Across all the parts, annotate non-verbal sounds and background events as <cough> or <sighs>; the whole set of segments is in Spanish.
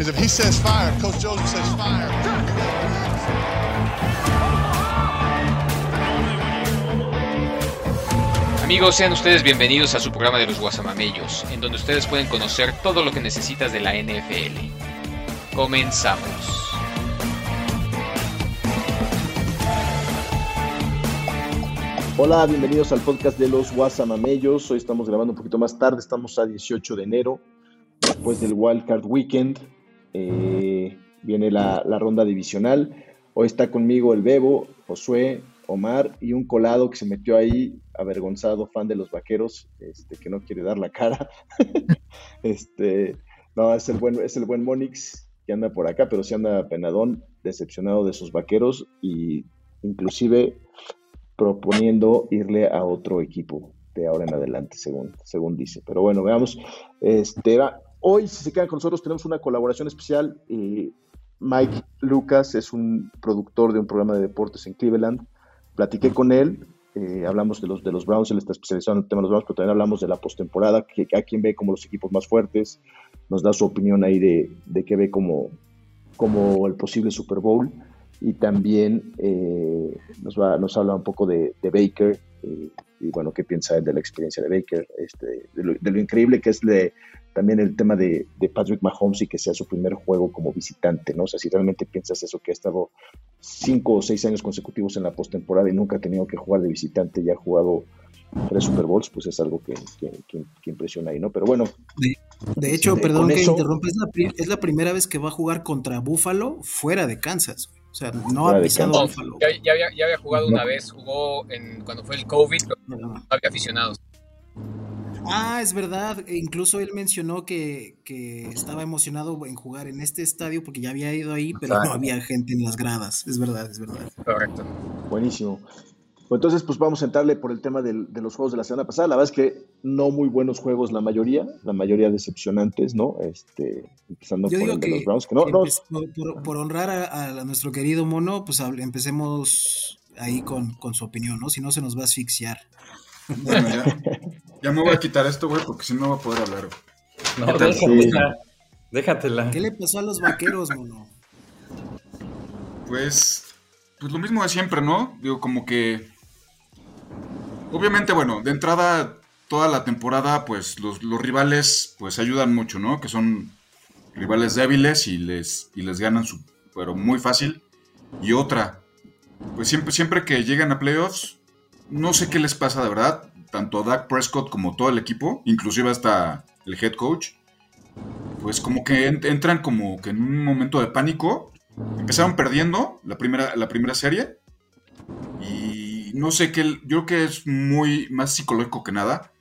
Because if he says fire, Coach Joseph says fire. Amigos, sean ustedes bienvenidos a su programa de los Guasamamellos, en donde ustedes pueden conocer todo lo que necesitas de la NFL. Comenzamos. Hola, bienvenidos al podcast de los Guasamamellos. Hoy estamos grabando un poquito más tarde, estamos a 18 de enero, después del Wildcard Weekend. Eh, viene la, ronda divisional. Hoy está conmigo el Bebo, Josué, Omar y un colado que se metió ahí, avergonzado, fan de los vaqueros, este, que no quiere dar la cara. <laughs> este, no, es el buen, es el buen Monix que anda por acá, pero sí anda penadón, decepcionado de sus vaqueros y inclusive proponiendo irle a otro equipo de ahora en adelante, según, según dice. Pero bueno, veamos. Este, va, hoy, si se quedan con nosotros, tenemos una colaboración especial. Eh, Mike Lucas es un productor de un programa de deportes en Cleveland. Platiqué con él, eh, hablamos de los, de los Browns, él está especializado en el tema de los Browns, pero también hablamos de la postemporada, que a quien ve como los equipos más fuertes, nos da su opinión ahí de, de qué ve como, como el posible Super Bowl y también eh, nos, va, nos habla un poco de, de Baker y bueno, qué piensa él de la experiencia de Baker, este, de, lo, de, lo, increíble que es de, también el tema de, de, Patrick Mahomes y que sea su primer juego como visitante, ¿no? O sea, si realmente piensas eso, que ha estado cinco o seis años consecutivos en la postemporada y nunca ha tenido que jugar de visitante y ha jugado tres Super Bowls, pues es algo que, que, que, que impresiona ahí, ¿no? Pero bueno. De, de hecho, de, perdón que eso, interrumpa, es la, es la, primera vez que va a jugar contra Buffalo fuera de Kansas. O sea, no ha pisado no, Buffalo. Ya, ya, había, ya, había, jugado no. una vez, jugó en, cuando fue el COVID, no, había aficionados. Ah, es verdad. E incluso él mencionó que, que, estaba emocionado en jugar en este estadio porque ya había ido ahí, pero no había gente en las gradas. Es verdad, es verdad. Correcto. Buenísimo. Entonces, pues vamos a entrarle por el tema del, de los juegos de la semana pasada. La verdad es que no muy buenos juegos la mayoría, la mayoría decepcionantes, ¿no? Este, empezando Yo por digo el que, de los Browns. Que no, no, por, por, honrar a, a, nuestro querido mono, pues empecemos ahí con, con, su opinión, ¿no? Si no, se nos va a asfixiar. Bueno, ya, ya me voy a quitar esto, güey, porque si no va a poder hablar. No, déjatela. déjatela. ¿Qué le pasó a los vaqueros, mono? Pues, pues lo mismo de siempre, ¿no? Digo, como que Obviamente, bueno, de entrada, toda la temporada, pues los, rivales, pues ayudan mucho, ¿no? Que son rivales débiles y les, y les ganan, su, pero muy fácil. Y otra, pues siempre, siempre que llegan a playoffs, no sé qué les pasa de verdad, tanto a Dak Prescott como todo el equipo, inclusive hasta el head coach, pues como que ent entran como que en un momento de pánico. Empezaron perdiendo la primera, la primera serie y no sé qué, yo creo que es muy más psicológico que nada.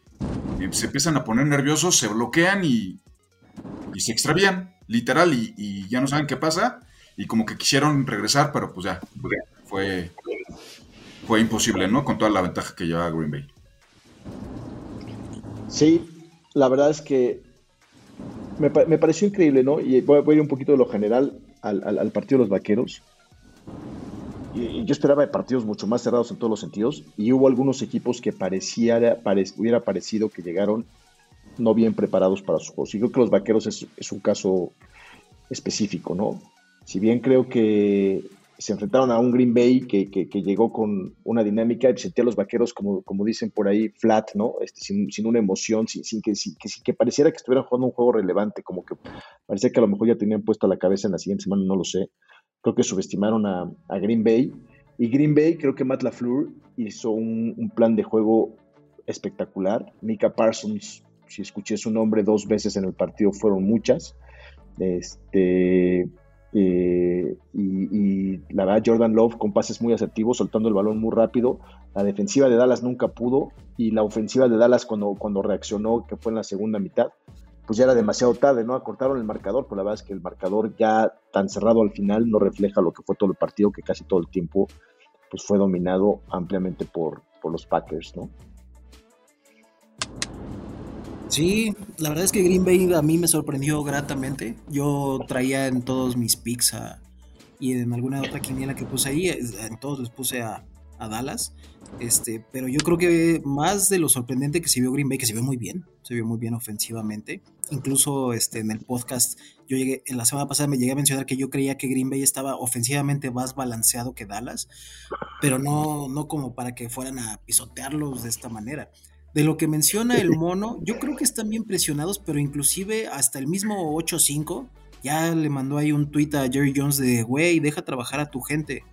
Se empiezan a poner nerviosos, se bloquean y, y se extravían, literal, y, ya no saben qué pasa. Y como que quisieron regresar, pero pues ya, fue, fue imposible, ¿no? Con toda la ventaja que llevaba Green Bay. Sí, la verdad es que me, me pareció increíble, ¿no? Y voy, a ir un poquito de lo general al, al, al partido de los vaqueros yo esperaba partidos mucho más cerrados en todos los sentidos y hubo algunos equipos que pareciera, pare, hubiera parecido que llegaron no bien preparados para sus juegos. Y creo que los vaqueros es, un caso específico, ¿no? Si bien creo que se enfrentaron a un Green Bay que, que, que llegó con una dinámica sentía a los vaqueros, como, como dicen por ahí, flat, ¿no? Este, sin, sin, una emoción, sin, sin que, sin, que, pareciera que estuvieran jugando un juego relevante, como que parecía que a lo mejor ya tenían puesta la cabeza en la siguiente semana, no lo sé creo que subestimaron a, Green Bay. Y Green Bay, creo que Matt LaFleur hizo un, un, plan de juego espectacular. Mika Parsons, si escuché su nombre dos veces en el partido, fueron muchas. Este, eh, y, y, la verdad, Jordan Love con pases muy asertivos, soltando el balón muy rápido. La defensiva de Dallas nunca pudo. Y la ofensiva de Dallas, cuando, cuando reaccionó, que fue en la segunda mitad, pues ya era demasiado tarde, ¿no? Acortaron el marcador, pero la verdad es que el marcador ya tan cerrado al final no refleja lo que fue todo el partido, que casi todo el tiempo pues fue dominado ampliamente por, por los Packers, ¿no? Sí, la verdad es que Green Bay a mí me sorprendió gratamente. Yo traía en todos mis picks a, y en alguna otra quiniela que puse ahí, en todos les puse a, a Dallas. Este, pero yo creo que más de lo sorprendente que se vio Green Bay, que se vio muy bien, se vio muy bien ofensivamente. incluso este, en el podcast, yo llegué, en la semana pasada me llegué a mencionar que yo creía que Green Bay estaba ofensivamente más balanceado que Dallas, pero no, no como para que fueran a pisotearlos de esta manera. De lo que menciona el mono, yo creo que están bien presionados, pero inclusive hasta el mismo 8-5 ya le mandó ahí un tweet a Jerry Jones de, güey, deja trabajar a tu gente,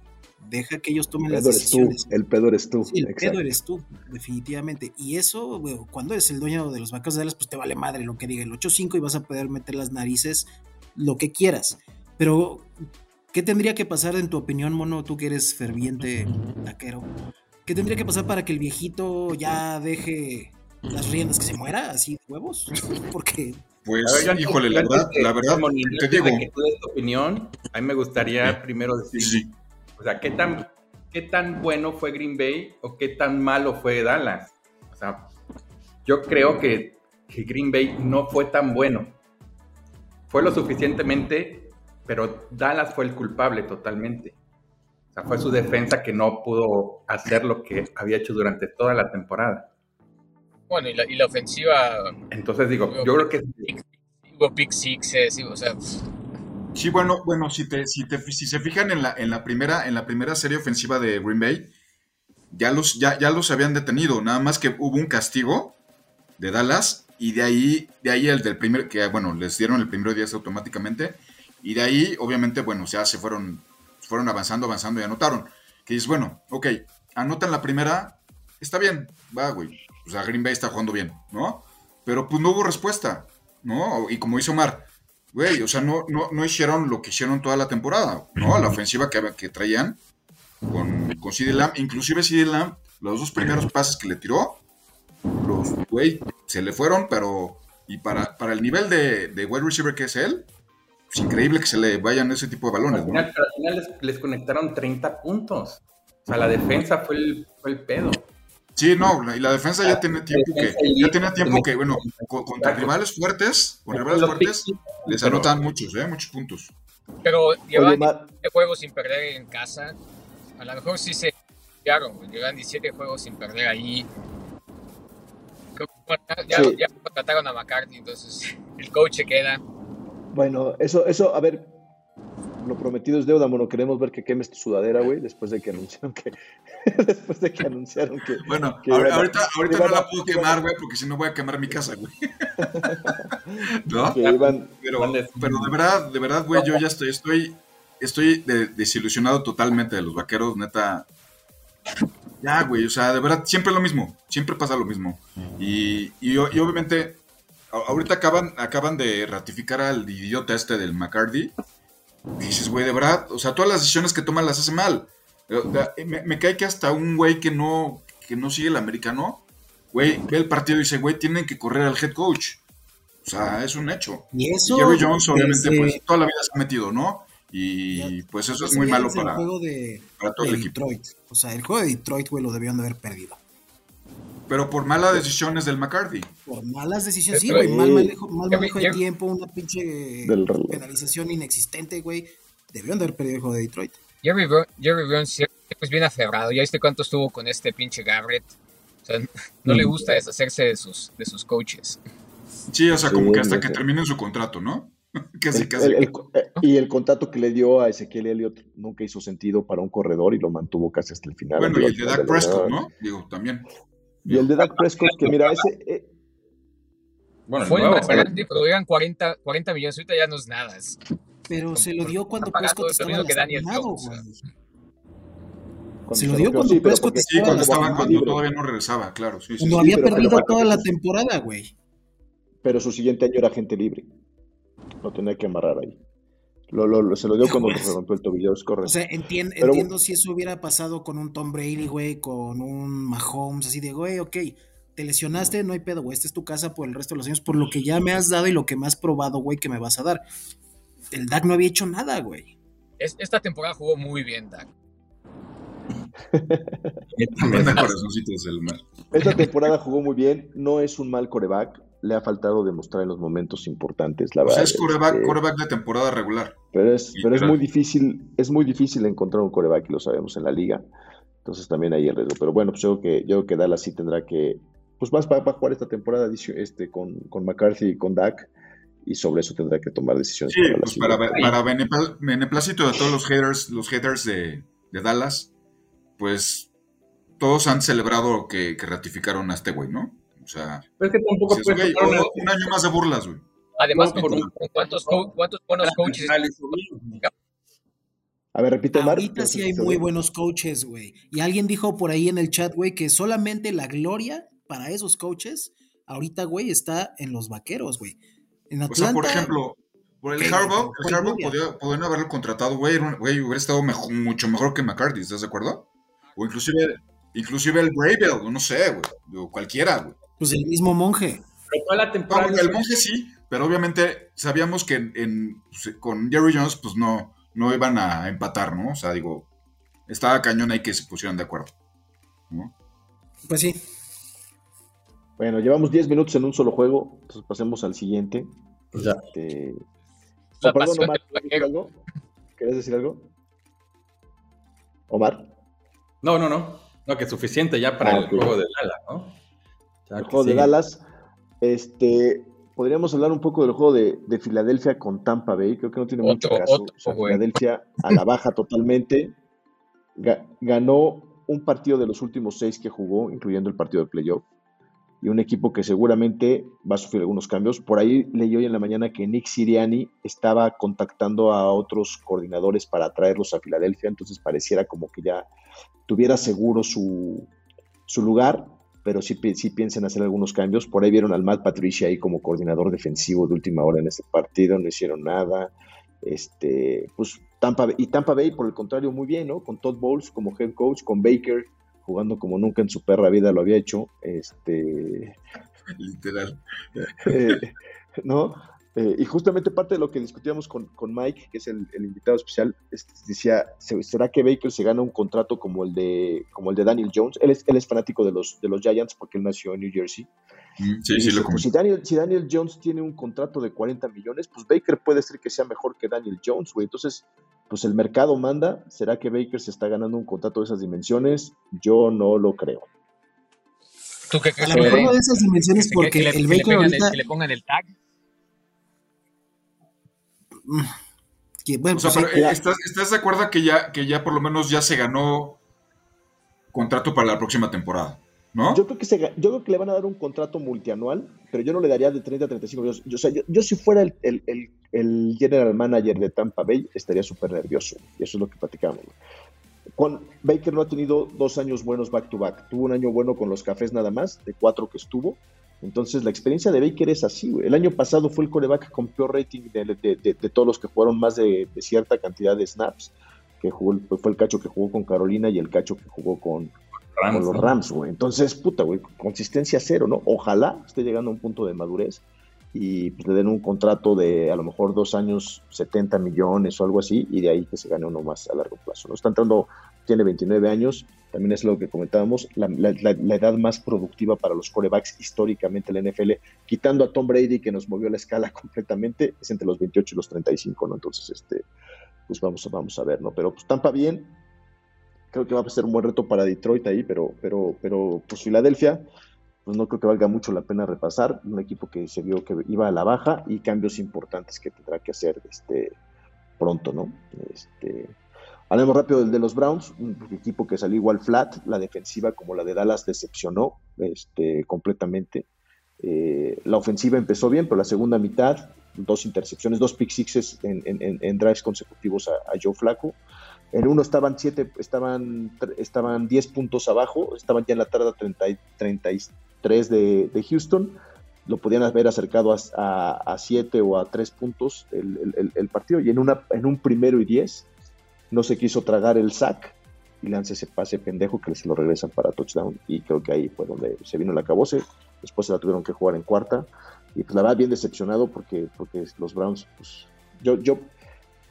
deja que ellos tomen El las tú, decisiones. el pedo eres tú. Sí, el exacto. pedo eres tú, definitivamente. Y eso, cuando eres el dueño de los vaqueros de Dallas, pues te vale madre lo que diga el 8-5 y vas a poder meter las narices lo que quieras. Pero, ¿qué tendría que pasar en tu opinión, mono? Tú que eres ferviente taquero. ¿Qué tendría que pasar para que el viejito ya deje las riendas, que se muera así de huevos? <laughs> Porque Pues, ver, híjole, la verdad, la verdad, te digo, de que tú des tu opinión, a mí me gustaría primero sí, decir, sí. O sea, ¿qué tan, ¿qué tan bueno fue Green Bay o qué tan malo fue Dallas? O sea, yo creo que, que Green Bay no fue tan bueno. Fue lo suficientemente, pero Dallas fue el culpable totalmente. O sea, fue su defensa que no pudo hacer lo que había hecho durante toda la temporada. Bueno, y la, y la ofensiva, Entonces digo, yo creo que hubo pick sixes, o sea, Sí, bueno, bueno, si te, si te, si se fijan en la, en la primera, en la primera serie ofensiva de Green Bay, ya los, ya, ya los habían detenido, nada más que hubo un castigo de Dallas, y de ahí, de ahí el del primer, que bueno, les dieron el primer 10 automáticamente, y de ahí, obviamente, bueno, ya se fueron, fueron avanzando, avanzando y anotaron. Que dices, bueno, ok, anotan la primera, está bien, va, güey. O sea, Green Bay está jugando bien, ¿no? Pero pues no hubo respuesta, ¿no? Y como hizo Omar, güey, o sea, no, no, no hicieron lo que hicieron toda la temporada, ¿no? La ofensiva que, que traían con, con CD Lamb, inclusive CD Lamb, los dos primeros pases que le tiró, los, güey, se le fueron, pero, y para, para el nivel de, de wide receiver que es él, es increíble que se le vayan ese tipo de balones, Al final, al final les, les conectaron 30 puntos. O sea, la defensa fue el, fue el pedo. Sí, no, la- y la defensa ya tiene tiempo que, ya tenía tiempo que, bueno, con- contra rivales fuertes, con rivales fuertes, les anotan muchos, ¿eh? Muchos puntos. pero llevan 17 juegos sin perder en casa. A lo mejor sí se claro, llevan 17 juegos sin perder ahí. Creo que, bueno, ya, Sí. ya contrataron a McCarthy, entonces el coach se queda. Bueno, eso, eso, a ver, lo prometido es deuda, mono. Queremos ver que quemes tu sudadera, güey, después de que anunciaron que, <laughs> después de que anunciaron que, Bueno, que a- ahorita, ahorita no la puedo quemar, güey, porque si no voy a quemar mi casa, güey. <laughs> ¿No? que iban, Pero, de verdad, de verdad, güey, yo ya estoy, estoy, estoy de- desilusionado totalmente de los vaqueros, neta. Ya, güey, o sea, de verdad, siempre lo mismo, siempre pasa lo mismo. Y, y, obviamente, ahorita acaban, acaban de ratificar al idiota este del McCarthy. Dices, güey, de verdad, o sea, todas las decisiones que toman las hace mal. Eh, Me, me cae que hasta un güey que no, que no sigue el americano, güey, ve el partido y dice, güey, tienen que correr al head coach. O sea, es un hecho. Y Y eso. Jerry Jones, obviamente, desde- pues toda la vida se ha metido, ¿no? Y pues eso es muy malo para, de, para todo de el equipo. Detroit. O sea, el juego de Detroit, güey, lo debían de haber perdido. Pero por malas decisiones del McCarthy. Por malas decisiones, sí, güey. Mal manejo, mal manejo de tiempo, una pinche penalización inexistente, güey. Debieron de haber perdido el juego de Detroit. Jerry, Jerry Brown siempre es bien aferrado. Ya viste cuánto estuvo con este pinche Garrett. O sea, no le gusta deshacerse de sus, de sus coaches. Sí, o sea, Sí, como que hasta que sé. termine su contrato, ¿no? <laughs> casi, el- casi. el- el- y el contrato que le dio a Ezequiel Elliott nunca hizo sentido para un corredor y lo mantuvo casi hasta el final. bueno, y el de Dak Prescott. ¿no? Digo, también. Y el de Dak Prescott, que mira, ese, eh, Bueno, Fue el nuevo, más pero- grande, pero eran 40, 40 millones. Ahorita ya no es nada. es- Pero se lo dio cuando Prescott estaba lastimado, güey. Se lo dio cuando sí, Prescott porque- Sí, cuando Estaba cuando libre. todavía no regresaba, claro. Sí, sí, Cuando sí. había pero- perdido pero- toda la temporada, güey. pero su siguiente año era gente libre. Lo tenía que amarrar ahí. Lo, lo- lo- se lo dio <laughs> cuando se rompió el tobillo, es correcto. O sea, entien- Pero- entiendo si eso hubiera pasado con un Tom Brady, güey, con un Mahomes, así de, güey, ok, te lesionaste, no hay pedo, güey, esta es tu casa por el resto de los años, por lo que ya me has dado y lo que me has probado, güey, que me vas a dar. El Dak no había hecho nada, güey. es- esta temporada jugó muy bien, Dak. <laughs> Manda corazoncitos el mal. Esta temporada jugó muy bien, no es un mal coreback, le ha faltado demostrar en los momentos importantes, la O sea, verdad. es coreback, este, coreback de temporada regular. pero es, pero es muy difícil, es muy difícil encontrar un coreback y lo sabemos en la liga. Entonces también hay el riesgo. Pero bueno, pues yo creo que, yo creo que Dallas sí tendrá que, pues más para, jugar esta temporada este, con, con McCarthy y con Dak. y sobre eso tendrá que tomar decisiones. Sí, para pues para, para beneplácito de todos los haters, los haters de, de Dallas, pues todos han celebrado que, que ratificaron a este güey, ¿no? O sea, Pero es que tampoco puedes güey, un, un año más de burlas, güey. Además, No, por con- ¿cuántos, co- cuántos buenos coaches? A ver, repite, Omar. Ahorita ¿qué sí hay muy buenos coaches, güey. Y alguien dijo por ahí en el chat, güey, que solamente la gloria para esos coaches, ahorita, güey, está en los vaqueros, güey. En O Atlanta, sea, por ejemplo, por el. Harbaugh, ¿Cuál el Harbaugh podían haberlo contratado, güey, güey, hubiera estado mucho mejor que McCarthy, ¿estás de acuerdo? O inclusive, inclusive el Bravel, no sé, güey, o cualquiera, güey. Pues el mismo monje. Pero toda la No, temporada. el monje sí, pero obviamente sabíamos que en, en- pues, con Jerry Jones, pues no, no iban a empatar, ¿no? O sea, digo, estaba cañón ahí que se pusieran de acuerdo. ¿no? Pues sí. Bueno, llevamos 10 minutos en un solo juego, entonces pasemos al siguiente. Pues ya. Este... La Oh, perdón, Omar, del ¿quieres decir algo? ¿Querías decir algo? Omar, No, no, no. No, que es suficiente ya para Ah, el juego de Dallas, ¿no? El juego de. Dallas. Este, podríamos hablar un poco del juego de, de Filadelfia con Tampa Bay. Creo que no tiene mucho caso. otro, O sea. Filadelfia a la baja totalmente. Ga- ganó un partido de los últimos seis que jugó, incluyendo el partido de playoff. Y un equipo que seguramente va a sufrir algunos cambios. Por ahí leí hoy en la mañana que Nick Siriani estaba contactando a otros coordinadores para traerlos a Filadelfia. Entonces pareciera como que ya tuviera seguro su, su lugar, pero sí, sí piensan hacer algunos cambios. Por ahí vieron al Matt Patricia ahí como coordinador defensivo de última hora en ese partido, no hicieron nada. Este, pues Tampa y Tampa Bay, por el contrario, muy bien, ¿no? Con Todd Bowles como head coach, con Baker jugando como nunca en su perra vida lo había hecho. Este, Literal. eh, ¿no? Eh, y justamente parte de lo que discutíamos con, con Mike, que es el, el invitado especial, es- decía, ¿se- ¿será que Baker se gana un contrato como el de, como el de Daniel Jones? Él es, él es fanático de los, de los Giants porque él nació en New Jersey. Mm, Sí, sí, dice, lo pues, si. Daniel, si Daniel Jones tiene un contrato de 40 millones, pues Baker puede ser que sea mejor que Daniel Jones, güey. Entonces, pues el mercado manda. ¿Será que Baker se está ganando un contrato de esas dimensiones? Yo no lo creo. ¿Tú qué A lo mejor de esas dimensiones Que- porque que le- el que le Baker pongan el- ahorita... que le pongan el tag. Que, bueno, O sea, pues sí, pero, ¿estás, estás de acuerdo que ya, que ya por lo menos ya se ganó contrato para la próxima temporada? ¿No? Yo creo, que se, yo creo que le van a dar un contrato multianual, pero yo no le daría de 30 a 35 millones. Yo, o sea, yo, yo si fuera el, el- el- el general manager de Tampa Bay, estaría súper nervioso. Y eso es lo que platicamos. Con, Baker no ha tenido dos años buenos back to back. Tuvo un año bueno con los cafés nada más, de cuatro que estuvo. Entonces, la experiencia de Baker es así, güey. El año pasado fue el coreback con peor rating de, de- de- de todos los que jugaron más de, cierta cantidad de snaps. Que jugó, fue el cacho que jugó con Carolina y el cacho que jugó con, Rams, con los ¿no? Rams, güey. Entonces, puta, güey, consistencia cero, ¿no? Ojalá esté llegando a un punto de madurez y pues, le den un contrato de a lo mejor dos años, 70 millones o algo así, y de ahí que se gane uno más a largo plazo, ¿no? Está entrando, tiene 29 años, también es lo que comentábamos, la, edad más productiva para los corebacks históricamente en la NFL, quitando a Tom Brady, que nos movió la escala <laughs> completamente, es entre los 28 y los 35, ¿no? Entonces, este, pues vamos, vamos a ver, ¿no? Pero pues Tampa bien, creo que va a ser un buen reto para Detroit ahí, pero, pero, pero pues Filadelfia, pues no creo que valga mucho la pena repasar. Un equipo que se vio que iba a la baja y cambios importantes que tendrá que hacer este, pronto, ¿no? Este, hablemos rápido del de los Browns, un equipo que salió igual flat, la defensiva como la de Dallas decepcionó este, completamente. Eh, la ofensiva empezó bien, pero la segunda mitad, dos intercepciones, dos pick sixes en, drives consecutivos a, a Joe Flaco. En uno estaban siete, estaban, estaban 10 puntos abajo, estaban ya en la tarde 30, y- 33 de, de Houston. Lo podían haber acercado a 7 o a 3 puntos el, el- partido. Y en, una, en un primero y 10 no se quiso tragar el sack y lanza ese pase pendejo que se lo regresan para touchdown. Y creo que ahí fue donde se vino el acabose. Después se la tuvieron que jugar en cuarta. Y pues la verdad, bien decepcionado porque, porque los Browns, pues yo, yo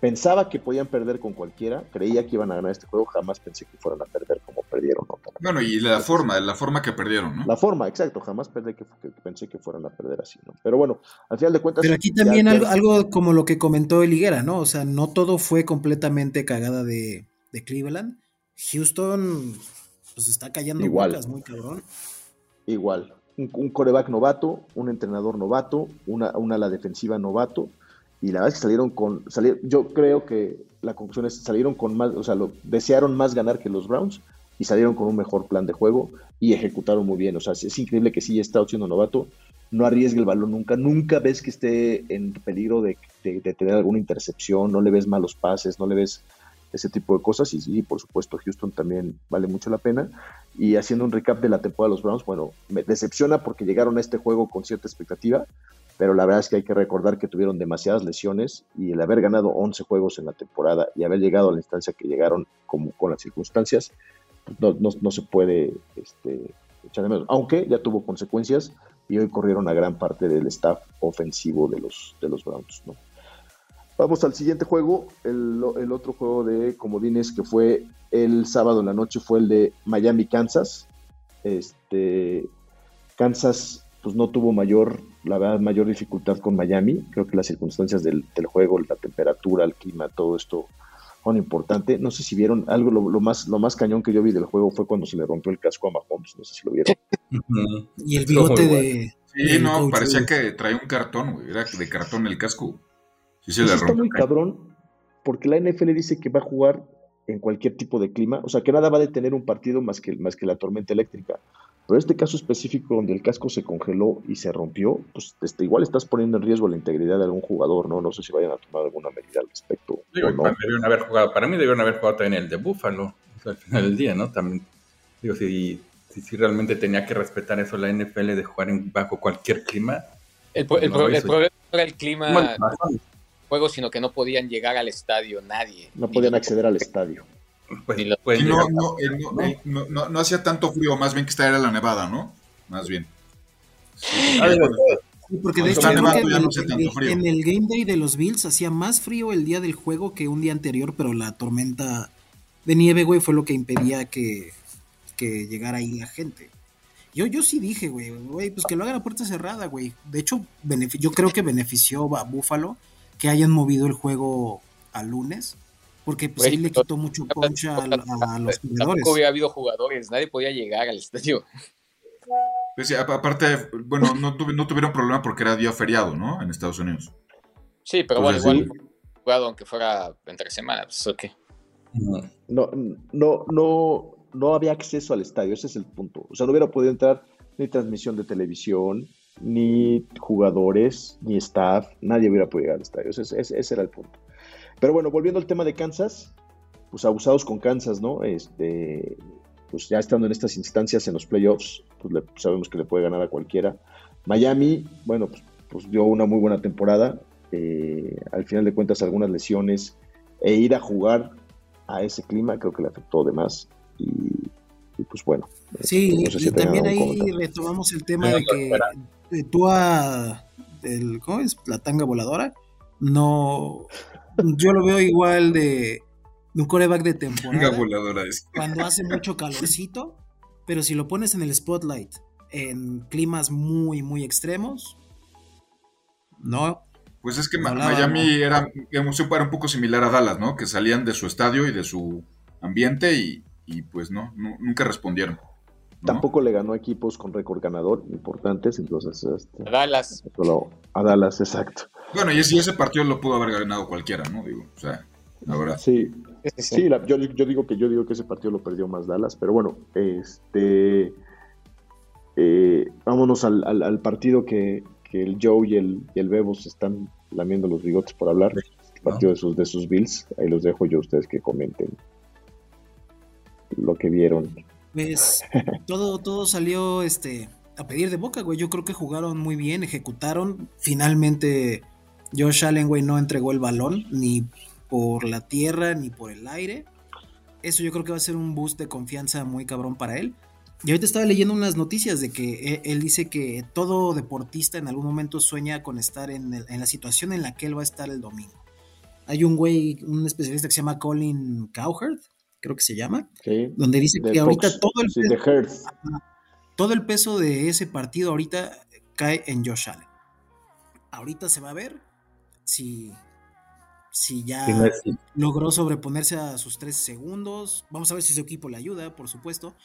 pensaba que podían perder con cualquiera, creía que iban a ganar este juego, jamás pensé que fueran a perder como perdieron. ¿no? Bueno, y la forma, la forma que perdieron, ¿no? La forma, exacto, jamás perdí que, que pensé que fueran a perder así, ¿no? Pero bueno, al final de cuentas. Pero aquí también ya- algo, algo como lo que comentó el Higuera, ¿no? O sea, no todo fue completamente cagada de, de Cleveland. Houston, pues está callando Igual. bocas muy cabrón. Igual, un, un coreback novato, un entrenador novato, una, una la defensiva novato, y la verdad es que salieron con, salir, yo creo que la conclusión es, salieron con más, o sea, lo, desearon más ganar que los Browns, y salieron con un mejor plan de juego, y ejecutaron muy bien, o sea, es, es increíble que sí está siendo novato, no arriesgue el balón nunca, nunca ves que esté en peligro de, de, de tener alguna intercepción, no le ves malos pases, no le ves ese tipo de cosas. Y sí, por supuesto, Houston también vale mucho la pena. Y haciendo un recap de la temporada de los Browns, bueno, me decepciona porque llegaron a este juego con cierta expectativa, pero la verdad es que hay que recordar que tuvieron demasiadas lesiones y el haber ganado 11 juegos en la temporada y haber llegado a la instancia que llegaron como con las circunstancias, pues no, no, se puede este, echar de menos. Aunque ya tuvo consecuencias y hoy corrieron a gran parte del staff ofensivo de los, de los Browns, ¿no? Vamos al siguiente juego, el, el, otro juego de comodines que fue el sábado en la noche fue el de Miami, Kansas. Este, Kansas pues no tuvo mayor, la verdad, mayor dificultad con Miami. Creo que las circunstancias del, del juego, la temperatura, el clima, todo esto son importante. No sé si vieron algo, lo, lo, más, lo más cañón que yo vi del juego fue cuando se le rompió el casco a Mahomes. No sé si lo vieron. y el bigote de... Sí, no, parecía que traía un cartón, güey. Era de cartón el casco. Sí, se Eso está muy cabrón, porque la NFL dice que va a jugar en cualquier tipo de clima, o sea, que nada va a detener un partido más que, más que la tormenta eléctrica. Pero este caso específico donde el casco se congeló y se rompió, pues este, igual estás poniendo en riesgo la integridad de algún jugador, ¿no? No sé si vayan a tomar alguna medida al respecto. Digo, no. debieron haber jugado, para mí debieron haber jugado también el de Buffalo, o sea, al final del día, ¿no? También, digo, si, si, si, realmente tenía que respetar eso la NFL de jugar en, bajo cualquier clima. El, el, no el problema era el clima. Bueno, juego, sino que no podían llegar al estadio nadie. No podían acceder al estadio. Pues, lo, pues, no, no, no, no, no, no, hacía tanto frío, más bien que esta era la nevada, ¿no? Más bien. Sí, sí, porque de hecho en, el, en, el Game Day de los Bills hacía más frío el día del juego que un día anterior, pero la tormenta de nieve, güey, fue lo que impedía que, que llegara ahí la gente. Yo, yo sí dije, güey, güey, pues que lo hagan a puerta cerrada, güey. De hecho, yo creo que benefició a Buffalo que hayan movido el juego a lunes, porque pues ahí le quitó mucho punch a, a, a los jugadores. Tampoco había habido jugadores, nadie podía llegar al estadio. Pues, aparte, bueno, no, tuv no, tuvieron problema porque era día feriado, ¿no? En Estados Unidos. Sí, pero Entonces, bueno, igual sí. jugado aunque fuera entre semanas, pues ok. No, no, no, no había acceso al estadio, ese es el punto. O sea, no hubiera podido entrar ni transmisión de televisión, ni jugadores, ni staff, nadie hubiera podido llegar al estadio. Ese, ese, ese, era el punto. Pero bueno, volviendo al tema de Kansas, pues abusados con Kansas, ¿no? Este, pues ya estando en estas instancias en los playoffs, pues le, sabemos que le puede ganar a cualquiera. Miami, bueno, pues, pues dio una muy buena temporada. Eh, al final de cuentas, algunas lesiones e ir a jugar a ese clima creo que le afectó de más. Y pues bueno. Sí, no sé si y también ahí comentario. retomamos el tema de que de tú a el, ¿cómo es? La tanga voladora. No, yo lo veo igual de, de un coreback de temporada. voladora es. Cuando hace mucho calorcito, pero si lo pones en el spotlight en climas muy, muy extremos, no. Pues es que no Miami era, digamos, era un poco similar a Dallas, ¿no? Que salían de su estadio y de su ambiente y, y pues no, no, nunca respondieron. ¿no? Tampoco le ganó equipos con récord ganador importantes, entonces... Este, a Dallas. Solo a Dallas, exacto. Bueno, y ese partido lo pudo haber ganado cualquiera, ¿no? Digo, o sea, la verdad. Sí, sí, la, yo, yo, digo que yo digo que ese partido lo perdió más Dallas, pero bueno, este... Eh, vámonos al, al, al partido que, que, el Joe y el, y el Bebo se están lamiendo los bigotes por hablar. El partido de sus, de sus Bills. Ahí los dejo yo a ustedes que comenten lo que vieron. Pues <laughs> todo, todo salió este a pedir de boca, güey. Yo creo que jugaron muy bien, ejecutaron. Finalmente, Josh Allen, güey, no entregó el balón ni por la tierra ni por el aire. Eso yo creo que va a ser un boost de confianza muy cabrón para él. Y ahorita estaba leyendo unas noticias de que él dice que todo deportista en algún momento sueña con estar en, el, en la situación en la que él va a estar el domingo. Hay un güey, un especialista que se llama Colin Cowherd, creo que se llama, sí, donde dice que Fox, ahorita todo el, sí, peso, todo el peso de ese partido ahorita cae en Josh Allen. Ahorita se va a ver si, si ya sí, logró sobreponerse a sus tres segundos. Vamos a ver si su equipo le ayuda, por supuesto.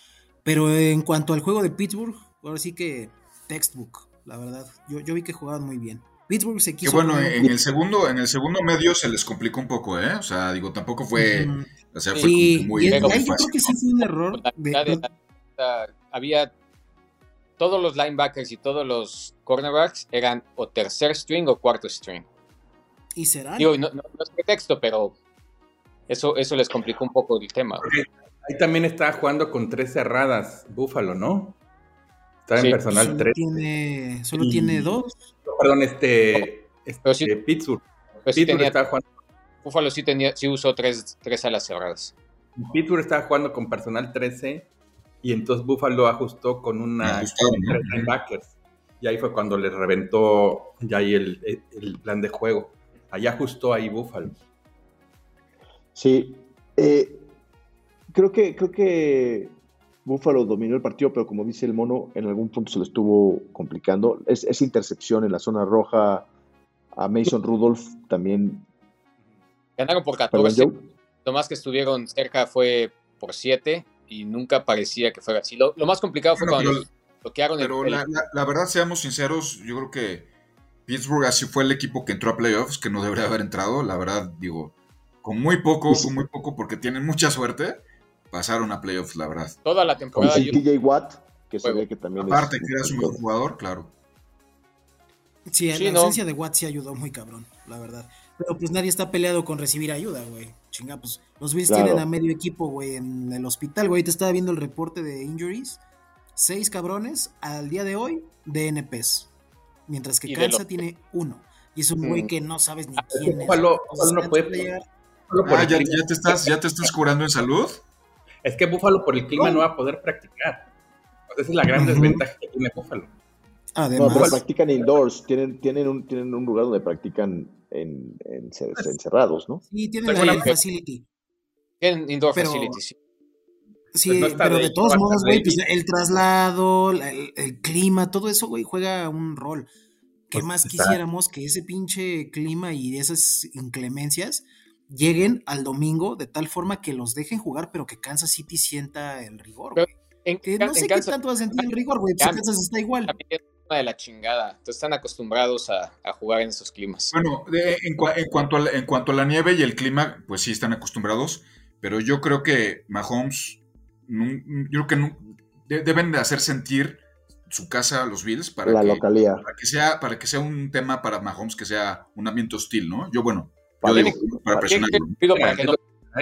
Pero en cuanto al juego de Pittsburgh, ahora sí que textbook, la verdad. Yo, yo vi que jugaban muy bien. Pittsburgh se Que quiso. bueno, poner- en el segundo, en el segundo medio se les complicó un poco, ¿eh? O sea, digo, tampoco fue, o sea, fue Sí, como que muy, y muy ahí yo creo que sí fue un error. de- de había todos los linebackers y todos los cornerbacks eran o tercer string o cuarto string. y será. Digo, no, no- no es pretexto, pero eso, eso les complicó un poco el tema. Ahí también estaba jugando con tres cerradas, Búfalo, ¿no? Estaba Sí. en personal solo 3. tiene, solo Y- tiene dos. Perdón, este, este Pero sí- Pittsburgh. Pero sí Pittsburgh tenía, estaba jugando, Buffalo sí, tenía, sí usó tres, tres alas cerradas. Pittsburgh estaba jugando con personal 13 y entonces Buffalo ajustó con una linebackers. Y ahí fue cuando les reventó ya ahí el, el- el plan de juego. Ahí ajustó ahí Buffalo. Sí. eh, creo que, creo que Buffalo dominó el partido, pero como dice el mono, en algún punto se le estuvo complicando. Es, esa intercepción en la zona roja a Mason Rudolph también. Ganaron por Perdón, 14. Joe. Lo más que estuvieron cerca fue por 7 y nunca parecía que fuera así. Lo, lo más complicado fue Bueno, cuando bloquearon el- Pero el, la, la- la verdad, seamos sinceros, yo creo que Pittsburgh así fue el equipo que entró a playoffs, que no debería haber entrado. La verdad, digo, con muy poco, con muy poco, porque tienen mucha suerte, pasaron a playoffs, la verdad. toda la Con temporada. yo- TJ Watt, que se ve que también Aparte, es. que eras un buen jugador, claro. Sí, Sí, la no. ausencia de Watt sí ayudó muy cabrón, la verdad. Pero pues nadie está peleado con recibir ayuda, güey. Chinga, pues los Bills Claro. tienen a medio equipo, güey, en el hospital, güey. Te estaba viendo el reporte de injuries. Seis cabrones al día de hoy de NPs. Mientras que Kansas tiene uno. Y es un güey Mm. que no sabes ni Ah, quién es. No puede- Ah, el ¿ya, clima- ya te estás, ¿ya te estás curando en salud? Es que Buffalo por el clima no va a poder practicar. Esa es la gran desventaja que tiene Buffalo. No, Además, pero practican indoors. Tienen, tienen, un, tienen un lugar donde practican en, en cer- encerrados, ¿no? sí, tiene Pero la bueno, facility. en indoor pero- facilities. sí. Sí, Pues no pero de todos modos, güey, pues el traslado, la- el, el clima, todo eso, güey, juega un rol. ¿Qué Pues más está. quisiéramos que ese pinche clima y esas inclemencias lleguen al domingo de tal forma que los dejen jugar, pero que Kansas City sienta el rigor, Pero güey? En, Que no sé en qué Kansas tanto va a sentir el rigor, güey, pues Kansas- Kansas está igual. también es una de la chingada. Entonces están acostumbrados a, a jugar en esos climas. Bueno, de- en, cua- en cuanto a la, en cuanto a la nieve y el clima, pues sí están acostumbrados, pero yo creo que Mahomes, yo creo que de- deben de hacer sentir su casa a los Bills para La que, localidad. para que sea para que sea un tema para Mahomes que sea un ambiente hostil, ¿no? Yo bueno, yo Para- digo para- para Tiene que presionarlo. ser rápido para Mira, que es no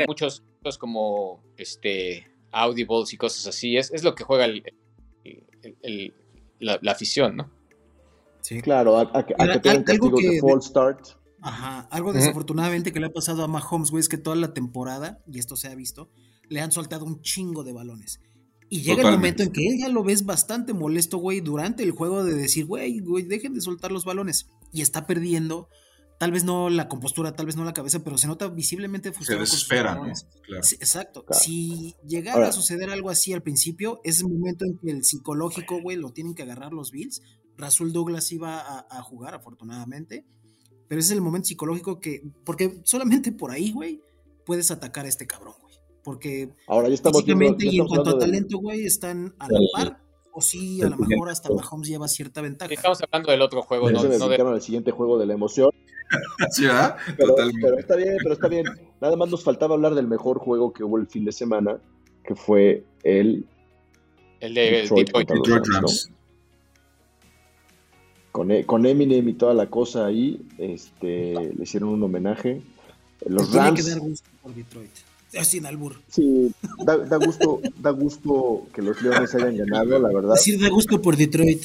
lo- muchos, muchos como este audibles y cosas así. Es, es lo que juega el, el- el- la, la afición, ¿no? Sí. Claro, a, a que, a que castigos de que- false start. Ajá, algo desafortunadamente que le ha pasado a Mahomes, güey, es que toda la temporada, y esto se ha visto, le han soltado un chingo de balones. Y llega el momento en que él ya lo ves bastante molesto, güey, durante el juego de decir, güey, güey, dejen de soltar los balones. Y está perdiendo, tal vez no la compostura, tal vez no la cabeza, pero se nota visiblemente Se frustrado. con sus desespera. Claro. Sí, exacto. Claro. Si llegara Ahora- a suceder algo así al principio, es el momento en que el psicológico, güey, lo tienen que agarrar los Bills. Rasul Douglas iba a, a jugar, afortunadamente. Pero ese es el momento psicológico que. Porque solamente por ahí, güey, puedes atacar a este cabrón, güey. Porque Ahora ya estamos viendo. y en cuanto a talento, güey, están a la par. O sí, a lo mejor hasta Mahomes lleva cierta ventaja. Estamos hablando del otro juego, ya no, se no de- al siguiente juego de la emoción. <laughs> Sí, ¿verdad? Pero, Totalmente. pero está bien, pero está bien. Nada más nos faltaba hablar del mejor juego que hubo el fin de semana, que fue el el de Detroit Detroit. Detroit Rams, Rams. con, E- con Eminem y toda la cosa ahí. Este, le hicieron un homenaje. Los Tiene que Rams, dar gusto por Detroit. Sin albur. sí, da, da gusto, da gusto que los Leones hayan ganado, la verdad. Decir da gusto por Detroit.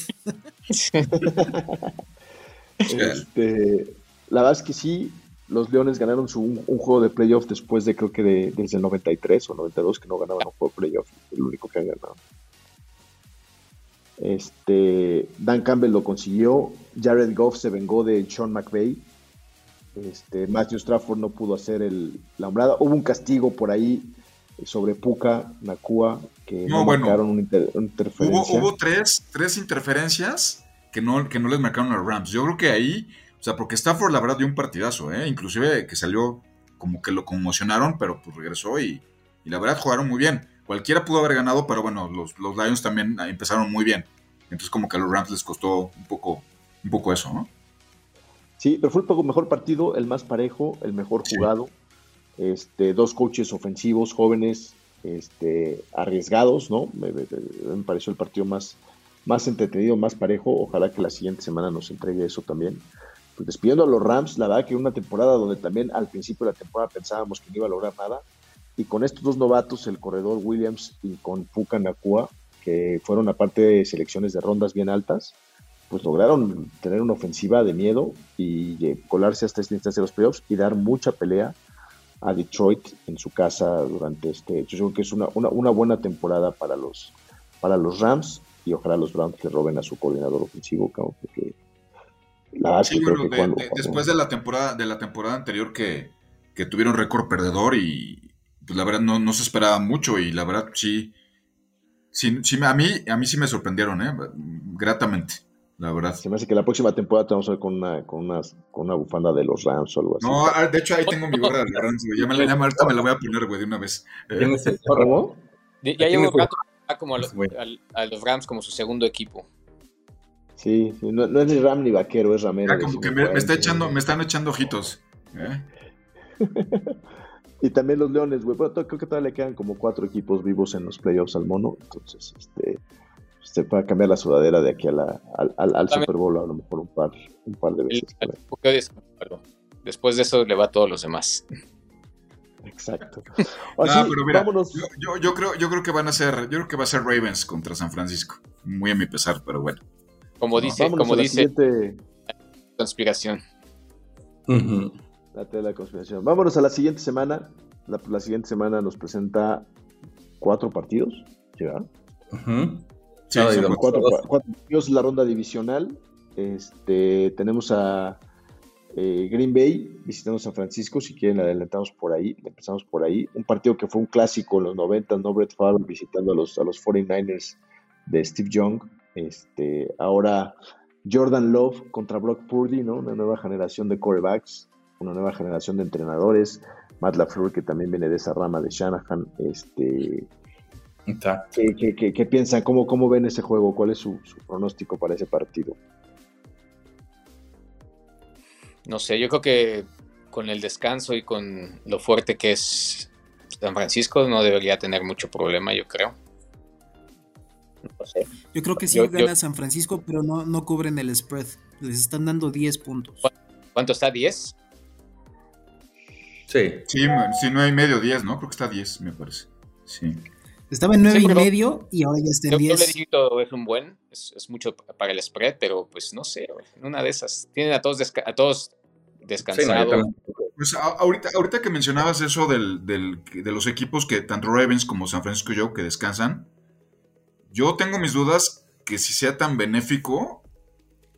Este, la verdad es que sí, los Leones ganaron su, un, un juego de playoff después de creo que de, desde el 93 o 92 que no ganaban un juego de playoff, el único que han ganado. Este, Dan Campbell lo consiguió, Jared Goff se vengó de Sean McVay, este, Matthew Stafford no pudo hacer el, la hombrada, hubo un castigo por ahí sobre Puka, Nakua, que no, No, bueno. marcaron una, inter- una Hubo, interferencia. hubo tres, tres interferencias que no, que no les marcaron a Rams. Yo creo que ahí, o sea, porque Stafford la verdad dio un partidazo, ¿eh? Inclusive que salió como que lo conmocionaron, pero pues regresó y, y la verdad jugaron muy bien. Cualquiera pudo haber ganado, pero bueno, los, los Lions también empezaron muy bien. Entonces como que a los Rams les costó un poco, un poco eso, ¿no? Sí, pero fue el mejor partido, el más parejo, el mejor Sí. jugado. Este, dos coaches ofensivos, jóvenes, este, arriesgados, ¿no? Me, me- me pareció el partido más, más entretenido, más parejo. Ojalá que la siguiente semana nos entregue eso también. Pues despidiendo a los Rams, la verdad que una temporada donde también al principio de la temporada pensábamos que no iba a lograr nada. Y con estos dos novatos, el corredor Williams y con Puka Nakua, que fueron aparte de selecciones de rondas bien altas, pues lograron tener una ofensiva de miedo y eh, colarse hasta esta instancia de los playoffs y dar mucha pelea a Detroit en su casa durante este. Yo creo que es una, una, una buena temporada para los, para los Rams y ojalá los Browns le roben a su coordinador ofensivo, porque la Sí, creo bueno, que de- cuando- de- cuando- después de la temporada, de la temporada anterior que, que tuvieron récord perdedor y pues la verdad no, no se esperaba mucho y la verdad sí, sí, sí a mí, a mí sí me sorprendieron, ¿eh? gratamente, la verdad. se me hace que la próxima temporada te vamos a ver con una, con unas, con una bufanda de los Rams o algo así. No, de hecho ahí tengo mi gorra de los Rams, güey. Ya me la, ya me- ahorita me la voy a poner, güey, de una vez. Eh, <laughs> Ya llevo rato como a, los- a los Rams como su segundo equipo. Sí, sí, no, no es ni Ram ni Vaquero, es Ramero. ya como que me, me está echando, me están echando ojitos. ¿eh? <laughs> Y también los Leones, güey. Bueno, creo que todavía le quedan como cuatro equipos vivos en los playoffs al mono. Entonces, este, se puede cambiar la sudadera de aquí a la, al, al, Super Bowl a lo mejor un par, un par de El- veces. perdón. Después de eso le va a todos los demás. Exacto. <laughs> Ah, Así, pero mira, vámonos. yo, yo, yo creo, yo creo que van a ser, yo creo que va a ser Ravens contra San Francisco. Muy a mi pesar, pero bueno. Como No, dice, vámonos como dice siguiente, conspiración. La tela de la conspiración. Vámonos a la siguiente semana. La, la siguiente semana nos presenta cuatro partidos. ¿Llegaron? Ujú. Sí, No, cuatro. cuatro, partidos, la ronda divisional. Este, tenemos a eh, Green Bay visitando San Francisco. Si quieren, adelantamos por ahí. Empezamos por ahí. Un partido que fue un clásico en los 90, ¿no? Brett Favre visitando a los, a los 49ers de Steve Young. Este, ahora Jordan Love contra Brock Purdy, ¿no? Una nueva generación de quarterbacks, una nueva generación de entrenadores. Matt LaFleur, que también viene de esa rama de Shanahan. Este, ¿Qué, qué- qué- qué piensan? ¿Cómo, ¿Cómo ven ese juego? ¿Cuál es su, su pronóstico para ese partido? No sé, yo creo que con el descanso y con lo fuerte que es San Francisco no debería tener mucho problema, yo creo. No sé. Yo creo que sí Yo- gana yo- San Francisco, pero no, no cubren el spread. Les están dando 10 puntos. ¿Cuánto está? ¿10? Sí. Sí, si no hay medio 10, ¿no? Creo que está 10, me parece. Sí. Estaba en 9 Sí, y medio y ahora ya está en Yo, doble 10. dígito es un buen, es, es mucho para el spread, pero pues no sé, en una de esas. Tienen a todos, desca- a todos descansados. Pues ahorita, ahorita que mencionabas eso del, del- de los equipos que tanto Ravens como San Francisco y yo que descansan, yo tengo mis dudas que si sea tan benéfico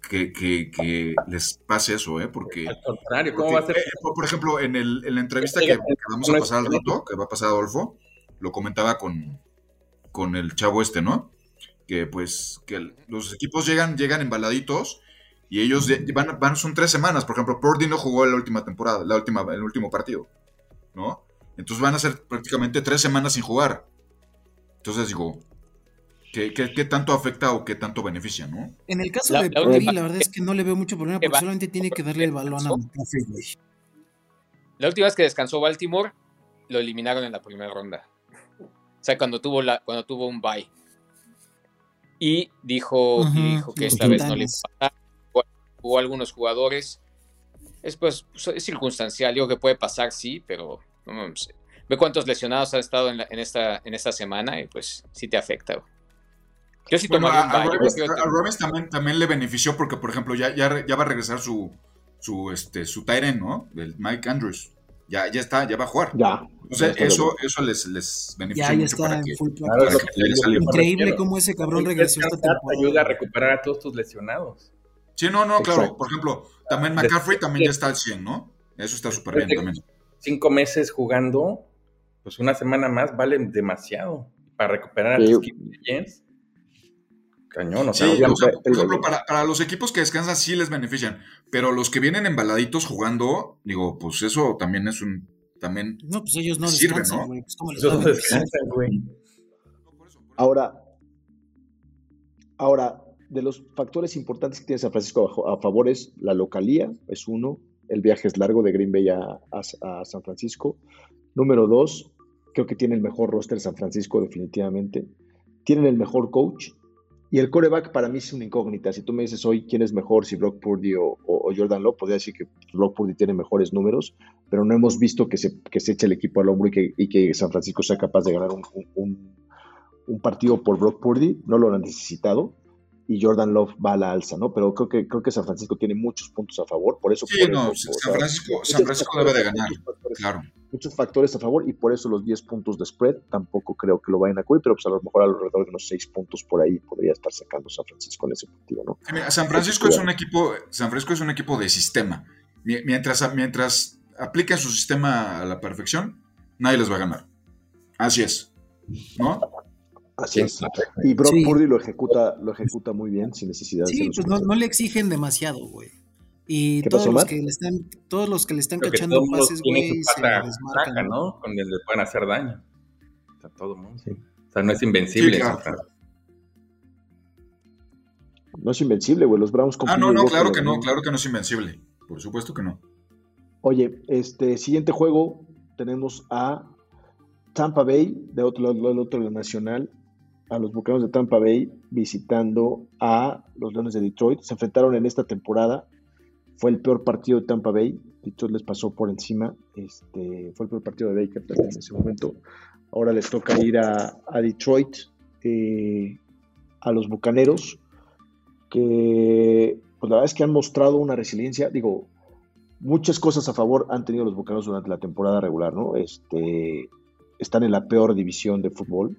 que, que- que les pase eso, ¿eh? Porque, Al contrario, ¿cómo porque, va a ser? eh, por, por ejemplo, en, el, en la entrevista que, que vamos a pasar al rato, que va a pasar Adolfo, lo comentaba con, con el chavo este, ¿no? Que pues que el- los equipos llegan, llegan embaladitos y ellos de- van, van, son tres semanas. Por ejemplo, Purdy no jugó la última temporada, la última, el último partido, ¿no? Entonces van a ser prácticamente tres semanas sin jugar. Entonces digo, ¿qué, qué, qué tanto afecta o qué tanto beneficia, no? En el caso La- de Purdy, la verdad es que no le veo mucho problema que porque solamente tiene que darle el balón a McCaffrey, güey. La última vez que descansó Baltimore, lo eliminaron en la primera ronda. O sea, cuando tuvo, la, cuando tuvo un bye. Y dijo, y dijo que los esta vez no le iba a pasar. Algunos jugadores. Es, pues, pues, es circunstancial. Digo que puede pasar, sí, pero no. Ve cuántos lesionados han estado en, la- en esta, en esta semana y pues sí te afecta. güey. Yo sí Bueno, a, un a a Ravens también, también le benefició porque, por ejemplo, ya, ya, va a regresar su, su, este, su Tyrant, ¿no? Del Mike Andrews. Ya, ya está, ya va a jugar. Ya. Entonces, Ya eso, eso les, les benefició Ya, ya mucho para está que, en full Claro, para que. Increíble cómo ese cabrón regresó esta temporada. ayuda a recuperar a todos tus lesionados. Sí, no, no, claro. Exacto. Por ejemplo, también McCaffrey también ya está al 100, ¿no? Eso está súper bien también. Cinco meses jugando, pues una semana más vale demasiado para recuperar a Sí. tus Jens. Cañón, o sea, Sí, obviamente- o sea, por ejemplo, para, para los equipos que descansan sí les benefician, pero los que vienen embaladitos jugando, digo, pues eso también es un, también... No, pues ellos no Sirve, descansan, ¿no? güey. Pues no güey. Ahora, ahora, de los factores importantes que tiene San Francisco a, favor es la localía, es uno, el viaje es largo de Green Bay a, a San Francisco. Número dos, creo que tiene el mejor roster San Francisco definitivamente. Tienen el mejor coach y el coreback para mí es una incógnita. Si tú me dices hoy quién es mejor, si Brock Purdy o, Jordan Love, podría decir que Brock Purdy tiene mejores números, pero no hemos visto que se, que se eche el equipo al hombro y que, San Francisco sea capaz de ganar un, un partido por Brock Purdy. No lo han necesitado y Jordan Love va a la alza, ¿no? Pero creo que, creo que San Francisco tiene muchos puntos a favor, por eso... Sí, no, San, Francisco, San Francisco debe de ganar, claro. Muchos factores a favor y por eso los 10 puntos de spread tampoco creo que lo vayan a cubrir, pero pues a lo mejor alrededor de unos 6 puntos por ahí podría estar sacando San Francisco en ese partido, ¿no? San Francisco es un equipo, San Francisco es un equipo de sistema. Mientras, mientras apliquen su sistema a la perfección, nadie les va a ganar. Así es, ¿no? Así es. Y Brock Purdy lo ejecuta, lo ejecuta muy bien, sin necesidad de Sí, pues no, le exigen demasiado, güey. Y todos los, que le están, todos los que le están cachando pases, güey, se desmarcan. ¿no? Con el le pueden hacer daño. O sea, todo el mundo. O sea, no es invencible. No es invencible, güey. Los Browns Ah, no, no, claro que no, claro que no es invencible. Por supuesto que no. Oye, este siguiente juego tenemos a Tampa Bay, de otro lado, otro la nacional, a los Bucaneros de Tampa Bay visitando a los Leones de Detroit. Se enfrentaron en esta temporada. Fue el peor partido de Tampa Bay. Detroit les pasó por encima. Este, fue el peor partido de Baker en ese momento. Ahora les toca ir a, Detroit, eh, a los Bucaneros, que pues la verdad es que han mostrado una resiliencia. Digo, muchas cosas a favor han tenido los Bucaneros durante la temporada regular, ¿no? Este, están en la peor división de fútbol.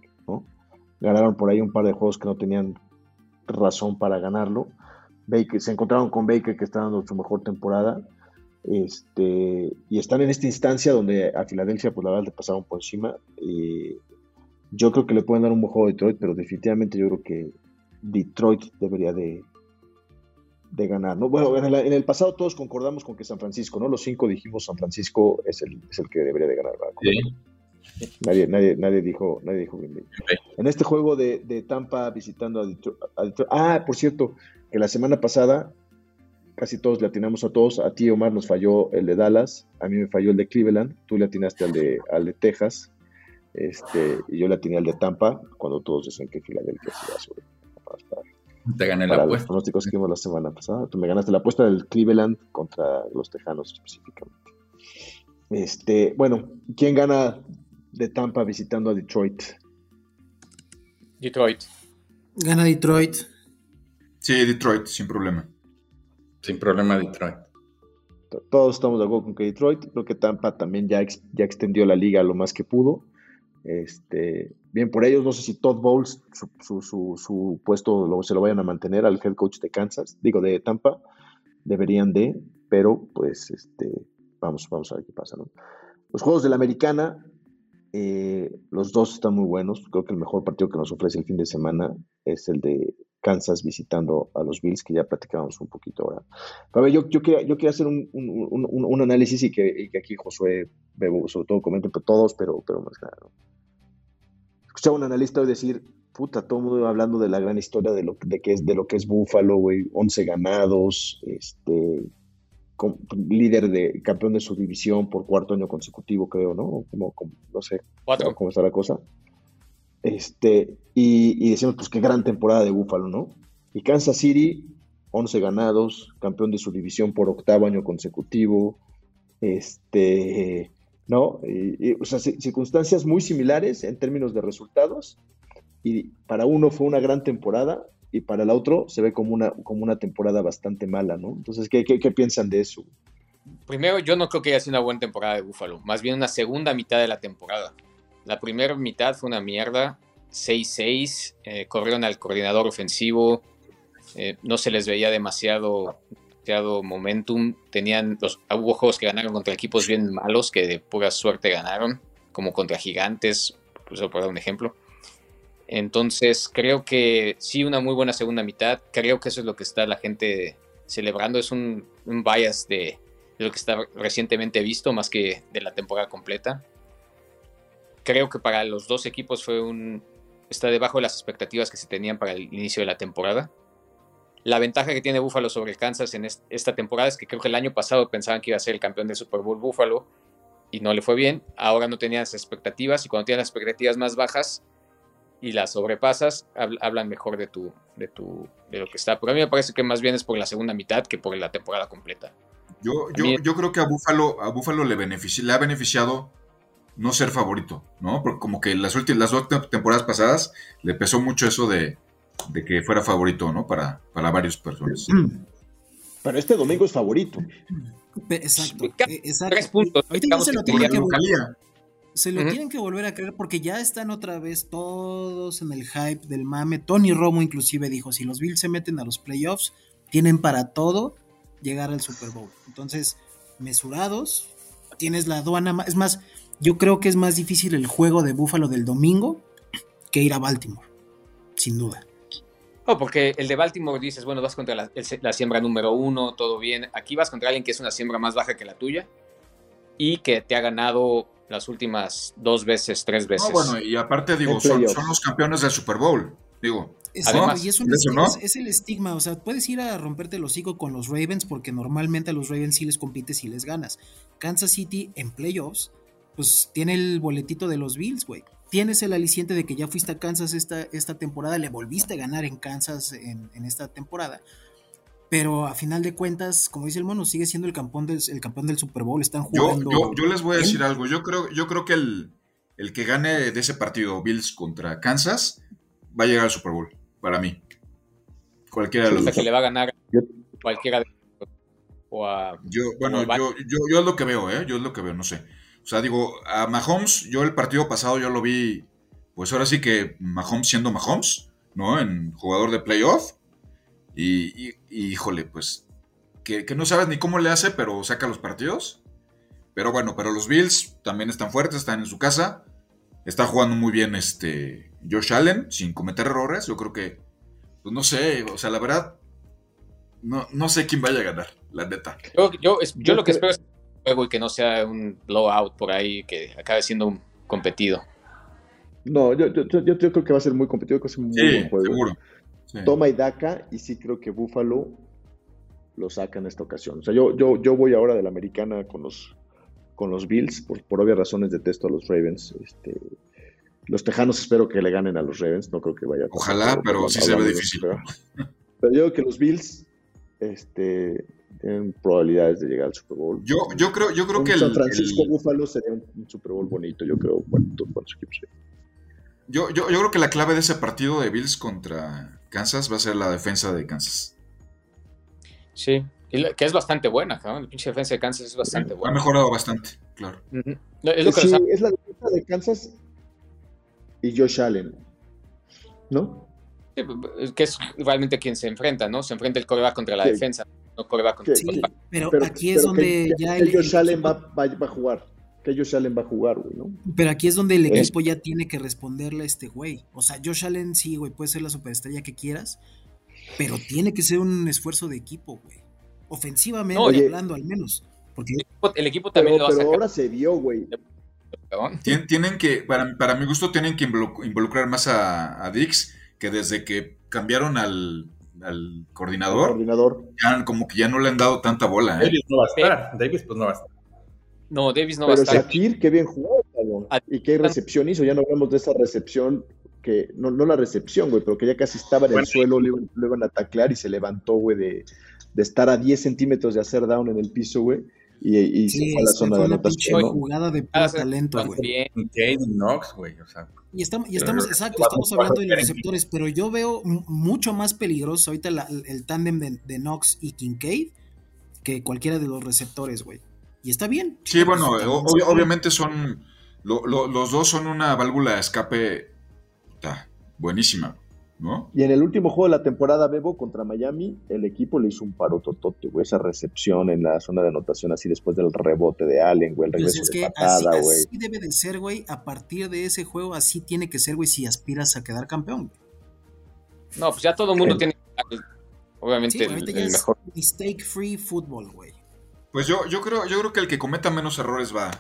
Ganaron por ahí un par de juegos que no tenían razón para ganarlo. Baker, se encontraron con Baker que está dando su mejor temporada. Este, y están en esta instancia donde a Filadelfia, pues la verdad, le pasaron por encima. yo creo que le pueden dar un buen juego a Detroit, pero definitivamente yo creo que Detroit debería de, de ganar. ¿no? Bueno, en el, pasado todos concordamos con que San Francisco, ¿no? Los cinco dijimos San Francisco es el, es el que debería de ganar. Nadie, nadie, nadie dijo, nadie dijo En este juego de, Tampa visitando a Detroit, Ah, por cierto, que la semana pasada casi todos le atinamos a todos. A ti, Omar, nos falló el de Dallas, a mí me falló el de Cleveland, tú le atinaste al de, al de Texas, este, y yo le atiné al de Tampa, cuando todos decían que Filadelfia se iba sobre. Te gané la apuesta. Los pronósticos que la semana pasada. Tú me ganaste la apuesta del Cleveland contra los Tejanos específicamente. Este, bueno, ¿quién gana de Tampa visitando a Detroit. Detroit. Gana Detroit. Sí, Detroit, sin problema. Sin problema Detroit. Todos estamos de acuerdo con que Detroit, creo que Tampa también ya, ya extendió la liga lo más que pudo. Este, bien por ellos, no sé si Todd Bowles su, su, puesto se lo vayan a mantener al head coach de Kansas, digo de Tampa, deberían de, pero pues este, vamos, vamos a ver qué pasa. Los juegos de la americana, eh, los dos están muy buenos. Creo que el mejor partido que nos ofrece el fin de semana es el de Kansas visitando a los Bills, que ya platicábamos un poquito ahora. A ver, yo, yo, quería, hacer un, análisis y que, aquí Josué, sobre todo comenten todos, pero, pero más claro. Escuchaba un analista hoy decir, puta, todo el mundo hablando de la gran historia de lo, de que es, de lo que es Buffalo, güey, 11 ganados, este, líder de campeón de su división por cuarto año consecutivo, creo, ¿no? Como, no sé cómo está la cosa. Este, y, decimos, pues qué gran temporada de Búfalo, ¿no? Y Kansas City, 11 ganados, campeón de su división por octavo año consecutivo, este, ¿no? o sea, circunstancias muy similares en términos de resultados, y para uno fue una gran temporada y para el otro se ve como una, como una temporada bastante mala, ¿no? Entonces, ¿qué, piensan de eso? Primero, yo no creo que haya sido una buena temporada de Búfalo, más bien una segunda mitad de la temporada. La primera mitad fue una mierda, 6-6, eh, corrieron al coordinador ofensivo, eh, no se les veía demasiado, demasiado momentum, tenían los, hubo juegos que ganaron contra equipos bien malos que de pura suerte ganaron, como contra gigantes, por dar un ejemplo. Entonces creo que sí, una muy buena segunda mitad. Creo que eso es lo que está la gente celebrando. Es un, bias de, lo que está recientemente visto más que de la temporada completa. Creo que para los dos equipos fue un... está debajo de las expectativas que se tenían para el inicio de la temporada. La ventaja que tiene Buffalo sobre Kansas en esta temporada es que creo que el año pasado pensaban que iba a ser el campeón del Super Bowl Buffalo y no le fue bien. Ahora no tenían las expectativas y cuando tienes las expectativas más bajas y las sobrepasas, hablan mejor de tu, de tu, de lo que está. Pero a mí me parece que más bien es por la segunda mitad que por la temporada completa. Yo, yo, yo creo que a Buffalo, a Buffalo le, le ha beneficiado no ser favorito, ¿no? Porque como que las últimas, las dos temporadas pasadas le pesó mucho eso de, de que fuera favorito, ¿no? Para, para varias personas. Pero este domingo es favorito. Exacto. Eh, exacto. Tres puntos. Ahorita se lo, tienen que, se lo tienen que volver a creer porque ya están otra vez todos en el hype del mame. Tony Romo inclusive dijo, si los Bills se meten a los playoffs, tienen para todo llegar al Super Bowl. Entonces, mesurados, tienes la aduana. Es más, yo creo que es más difícil el juego de Búfalo del domingo que ir a Baltimore, sin duda. Oh, porque el de Baltimore dices, bueno, vas contra la, siembra número uno, todo bien. Aquí vas contra alguien que es una siembra más baja que la tuya y que te ha ganado las últimas dos veces, tres veces. No, bueno, y aparte digo, son, los campeones del Super Bowl, digo. Además, y es, es, el estigma, o sea, puedes ir a romperte el hocico con los Ravens porque normalmente a los Ravens sí les compites y les ganas. Kansas City en playoffs pues tiene el boletito de los Bills, güey. Tienes el aliciente de que ya fuiste a Kansas esta, esta temporada, le volviste a ganar en Kansas en, esta temporada. Pero a final de cuentas, como dice el mono, sigue siendo el campeón del, el campeón del Super Bowl. Están jugando. Yo, yo, les voy a decir algo. Yo creo, yo creo que el, el, que gane de ese partido, Bills contra Kansas, va a llegar al Super Bowl, para mí. Cualquiera de los dos. que le va a ganar cualquiera de o a, yo, bueno, yo, yo, yo, es lo que veo, ¿eh? Yo es lo que veo, no sé. O sea, digo, a Mahomes, yo el partido pasado yo lo vi, pues ahora sí que Mahomes siendo Mahomes, ¿no? En jugador de playoff. Y, híjole, pues, que, no sabes ni cómo le hace, pero saca los partidos. Pero bueno, pero los Bills también están fuertes, están en su casa. Está jugando muy bien este Josh Allen, sin cometer errores. Yo creo que, pues no sé, o sea, la verdad, no, no sé quién vaya a ganar, la neta. Yo, yo, yo lo que espero es y que no sea un blowout por ahí que acabe siendo un competido. No, yo, yo, yo, creo que va a ser muy competido, que es un muy buen juego. Seguro. Toma y daca, y sí creo que Buffalo lo saca en esta ocasión. O sea, yo, yo, yo voy ahora de la americana con los, con los Bills, por, por obvias razones detesto a los Ravens. Este, los Tejanos espero que le ganen a los Ravens, no creo que vaya a Ojalá, pero sí se ve difícil. Pero, pero yo creo que los Bills este, tienen probabilidades de llegar al Super Bowl. Yo, yo creo, yo creo que el San Francisco Buffalo sería un, Super Bowl bonito, yo creo, equipos. Yo, yo, yo creo que la clave de ese partido de Bills contra Kansas va a ser la defensa de Kansas. Sí, que es bastante buena, ¿no? La pinche defensa de Kansas es bastante buena. Ha mejorado bastante, claro. es, sí, es la defensa de Kansas y Josh Allen, ¿no? que es realmente quien se enfrenta, ¿no? Se enfrenta el coreback contra la defensa, no coreback contra el pero, aquí es donde ya el, Josh Allen va, a jugar. Que Josh Allen va a jugar, güey, ¿no? Pero aquí es donde el equipo ya tiene que responderle a este güey. O sea, Josh Allen sí, güey, puede ser la superestrella que quieras, pero tiene que ser un esfuerzo de equipo, güey. Ofensivamente hablando, al menos. Porque... El equipo, también lo va a Pero ahora se vio, güey. tienen que, para, para mi gusto, tienen que involucrar más a, a Dix que desde que cambiaron al, coordinador, coordinador. Ya, como que ya no le han dado tanta bola. ¿eh? Davis no va a estar. Davis pues no va a estar. No, Davis no va a estar. Pero Shakir, qué bien jugó, cabrón. Y qué recepción hizo. Ya no hablamos de esa recepción, que no, no la recepción, güey, pero que ya casi estaba en el suelo, le, iban a taclear y se levantó, güey, de, de estar a 10 centímetros de hacer down en el piso, güey y, y se fue a la zona de anotación. Una jugada de puro talento, güey. Knox, güey, o sea. Y estamos, y estamos exacto, estamos hablando de los receptores, pero yo veo mucho más peligroso ahorita el tándem de, Knox y Kincaid que cualquiera de los receptores, güey. Y está bien. Sí, bueno, obviamente son. los dos son una válvula de escape buenísima. Y en el último juego de la temporada, Bebo, contra Miami, el equipo le hizo un paro totote, güey. Esa recepción en la zona de anotación, así después del rebote de Allen, güey, el pues regreso de patada, güey. Así, debe de ser, güey. A partir de ese juego, así tiene que ser, güey, si aspiras a quedar campeón. No, pues ya todo el mundo tiene obviamente el, mejor. Mistake free football, güey. Pues yo, yo creo, yo creo que el que cometa menos errores va,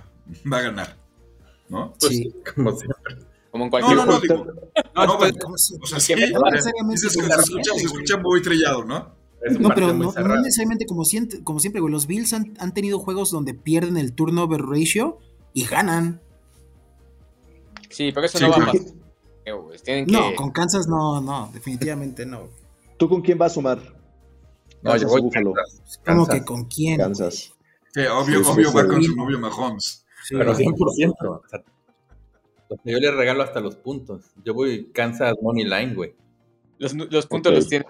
va a ganar. ¿No? sí. Pues, <laughs> como siempre. Como en cualquier no, no, no, digo, no, no, pues, o sea, sí, se, escucha, se escucha muy trillado, ¿no? No, pero no, no necesariamente como siempre, como siempre, güey. Los Bills han, han tenido juegos donde pierden el turnover ratio y ganan. Sí, pero eso Sí, no va a pasar. Tienen que... No, con Kansas no, no, definitivamente no. ¿Tú con quién vas a sumar? No, Kansas yo voy Buffalo. Kansas, ¿Cómo que con quién? Kansas. Sí, obvio, Sí, sí, obvio sí, va sí. con su novio Mahomes. Sí. Pero 100%. O sea, yo le regalo hasta los puntos. Yo voy Kansas Money Line, güey. Los, los puntos los tiene.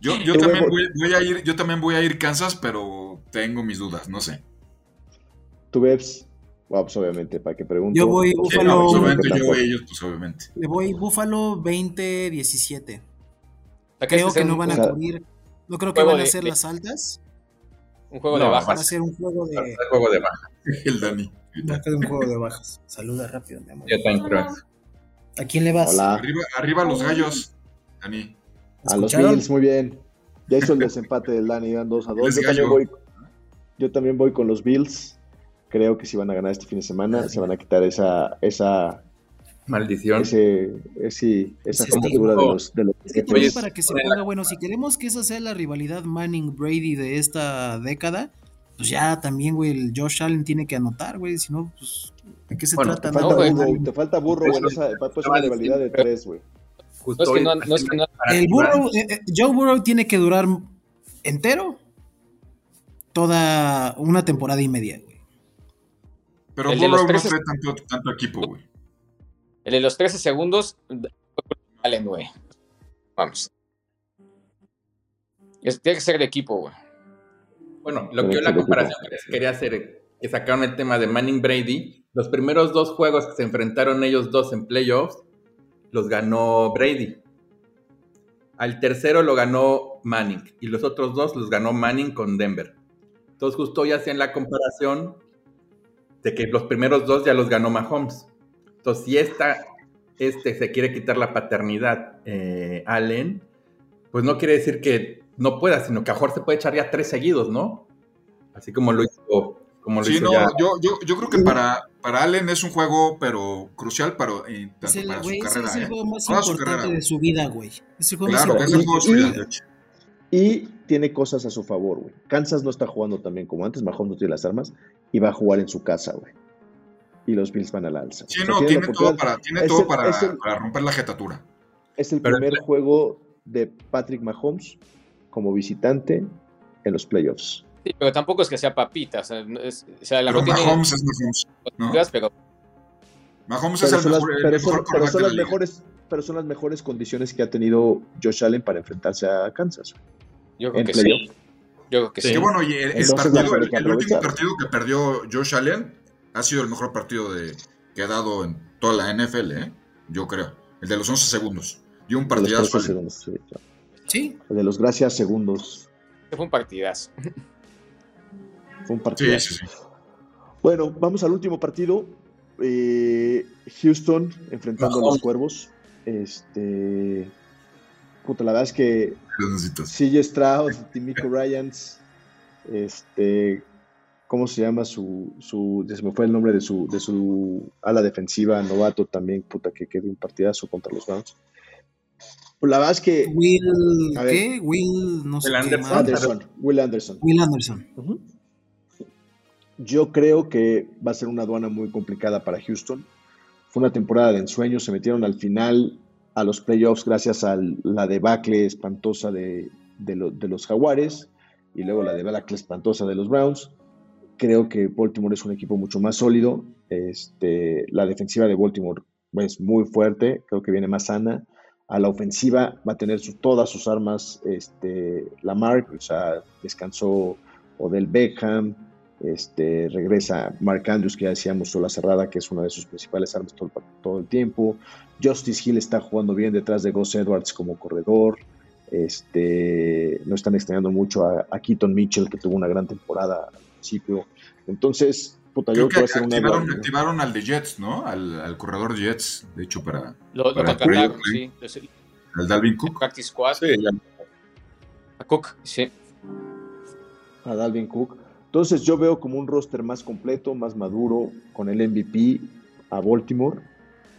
Yo, yo también voy, voy a ir, yo también voy a ir Kansas, pero tengo mis dudas, no sé. ¿Tú ves? Bueno, pues obviamente, para que pregunte. Yo voy Sí, Buffalo- no, pues, obviamente yo y ellos, pues obviamente. Le voy Buffalo 20-17. Creo este que no un- van a o sea, cubrir. No creo que van a ser de- las altas. un juego de No, Van a bajas. ser un juego de. El juego de baja. <laughs> El Dani. Va a ser un juego de bajas. Saluda rápido, mi amor. Yo también creo. ¿A quién le vas? Hola. Arriba, arriba los gallos, Dani. A los. Bills, muy bien. Ya hizo el desempate del Dani, dan 2 a 2. Es Yo también, voy, yo también voy con los Bills. Creo que si van a ganar este fin de semana, se van a quitar esa, esa, Maldición. ese, ese- esa Ese cobertura de los, de los Es que también para que se ponga bueno, si queremos que esa sea la rivalidad Manning-Brady de esta década, pues ya también, güey, el Josh Allen tiene que anotar, güey, si no, pues, ¿de qué se Bueno, trata? Te No, falta güey. burro, te falta burro, güey. Esa, pues una rivalidad de tres, güey. Justo No es que no, no es que no- El Burrow, eh, eh, Joe Burrow tiene que durar entero toda una temporada y media, güey. Pero Burrow no 13 trae tanto, tanto equipo, güey. El de los 13 segundos, Allen, güey. Vamos. Es- tiene que ser de equipo, güey. Bueno, lo que yo la comparación que les quería hacer, que sacaron el tema de Manning Brady, los primeros dos juegos que se enfrentaron ellos dos en playoffs, los ganó Brady. Al tercero lo ganó Manning y los otros dos los ganó Manning con Denver. Entonces justo hoy hacían la comparación de que los primeros dos ya los ganó Mahomes. Entonces si esta, este se quiere quitar la paternidad eh, Allen, pues no quiere decir que no pueda, sino que a mejor se puede echar ya tres seguidos, ¿no? Así como lo hizo, como lo Sí, hizo no, ya. yo, yo, yo creo que para, para Allen es un juego, pero crucial para, eh, tanto Es el, para güey, su ese carrera. es el ¿eh? juego más importante carrera. de su vida, güey. Es el juego Claro, más es el juego importante. Y tiene cosas a su favor, güey. Kansas no está jugando tan bien como antes, Mahomes no tiene las armas y va a jugar en su casa, güey. Y los Bills van a la alza. Sí, O sea, no, tiene todo para, tiene es todo el- para, es el- para romper la jetatura. Es el Pero- primer juego de Patrick Mahomes como visitante en los playoffs. Sí, pero tampoco es que sea papita. O sea, no es- o sea, la Pero tiene Mahomes es Mahomes. pero Mahomes es el son las, mejor, el pero mejor son- pero quarterback son de la las mejores, pero son las mejores condiciones que ha tenido Josh Allen para enfrentarse a Kansas. yo creo En que playoff. sí. Yo creo que sí. Sí. Que bueno, y el, partido, último partido que perdió Josh Allen ha sido el mejor partido de, que ha dado en toda la NFL, ¿eh? yo creo. El de los 11 segundos. Y un De los partidazo. 13 Allen. segundos, sí, claro. Sí, El de los gracias segundos. Fue un partidazo. Fue un partido. Sí, sí, sí. Bueno, vamos al último partido. Eh, Houston enfrentando a los cuervos. Este. Puta, la verdad es que Necesitas. CJ Stroud, Timico Ryans, este, ¿cómo se llama su, su, ya se me fue el nombre de su, de su ala defensiva, novato también, puta, que quedó un partidazo contra los Browns. Pues la verdad es que Will, ver. ¿qué? Will, no sé Will qué Anderson. Anderson, Will Anderson. Will Anderson. Yo creo que va a ser una aduana muy complicada para Houston. Fue una temporada de ensueño, se metieron al final a los playoffs gracias a la debacle espantosa de, de lo- de los Jaguares y luego la debacle espantosa de los Browns. Creo que Baltimore es un equipo mucho más sólido. Este, la defensiva de Baltimore es muy fuerte, creo que viene más sana. A la ofensiva va a tener todas sus armas este, Lamar, o sea, descansó Odell Beckham, este, regresa Mark Andrews, que ya decíamos, sola cerrada, que es una de sus principales armas todo el, tiempo. Justice Hill está jugando bien detrás de Gus Edwards como corredor. Este, no están extrañando mucho a, a Keaton Mitchell, que tuvo una gran temporada principio. Entonces, puta, yo Creo que que una activaron, al de Jets, ¿no? Al, al corredor Jets, de hecho, para Lo, lo Para contrataron, Play- sí. Es el el Dalvin Cook. practice squad. Sí, ya. A Cook, sí. a Dalvin Cook. Entonces yo veo como un roster más completo, más maduro, con el MVP a Baltimore.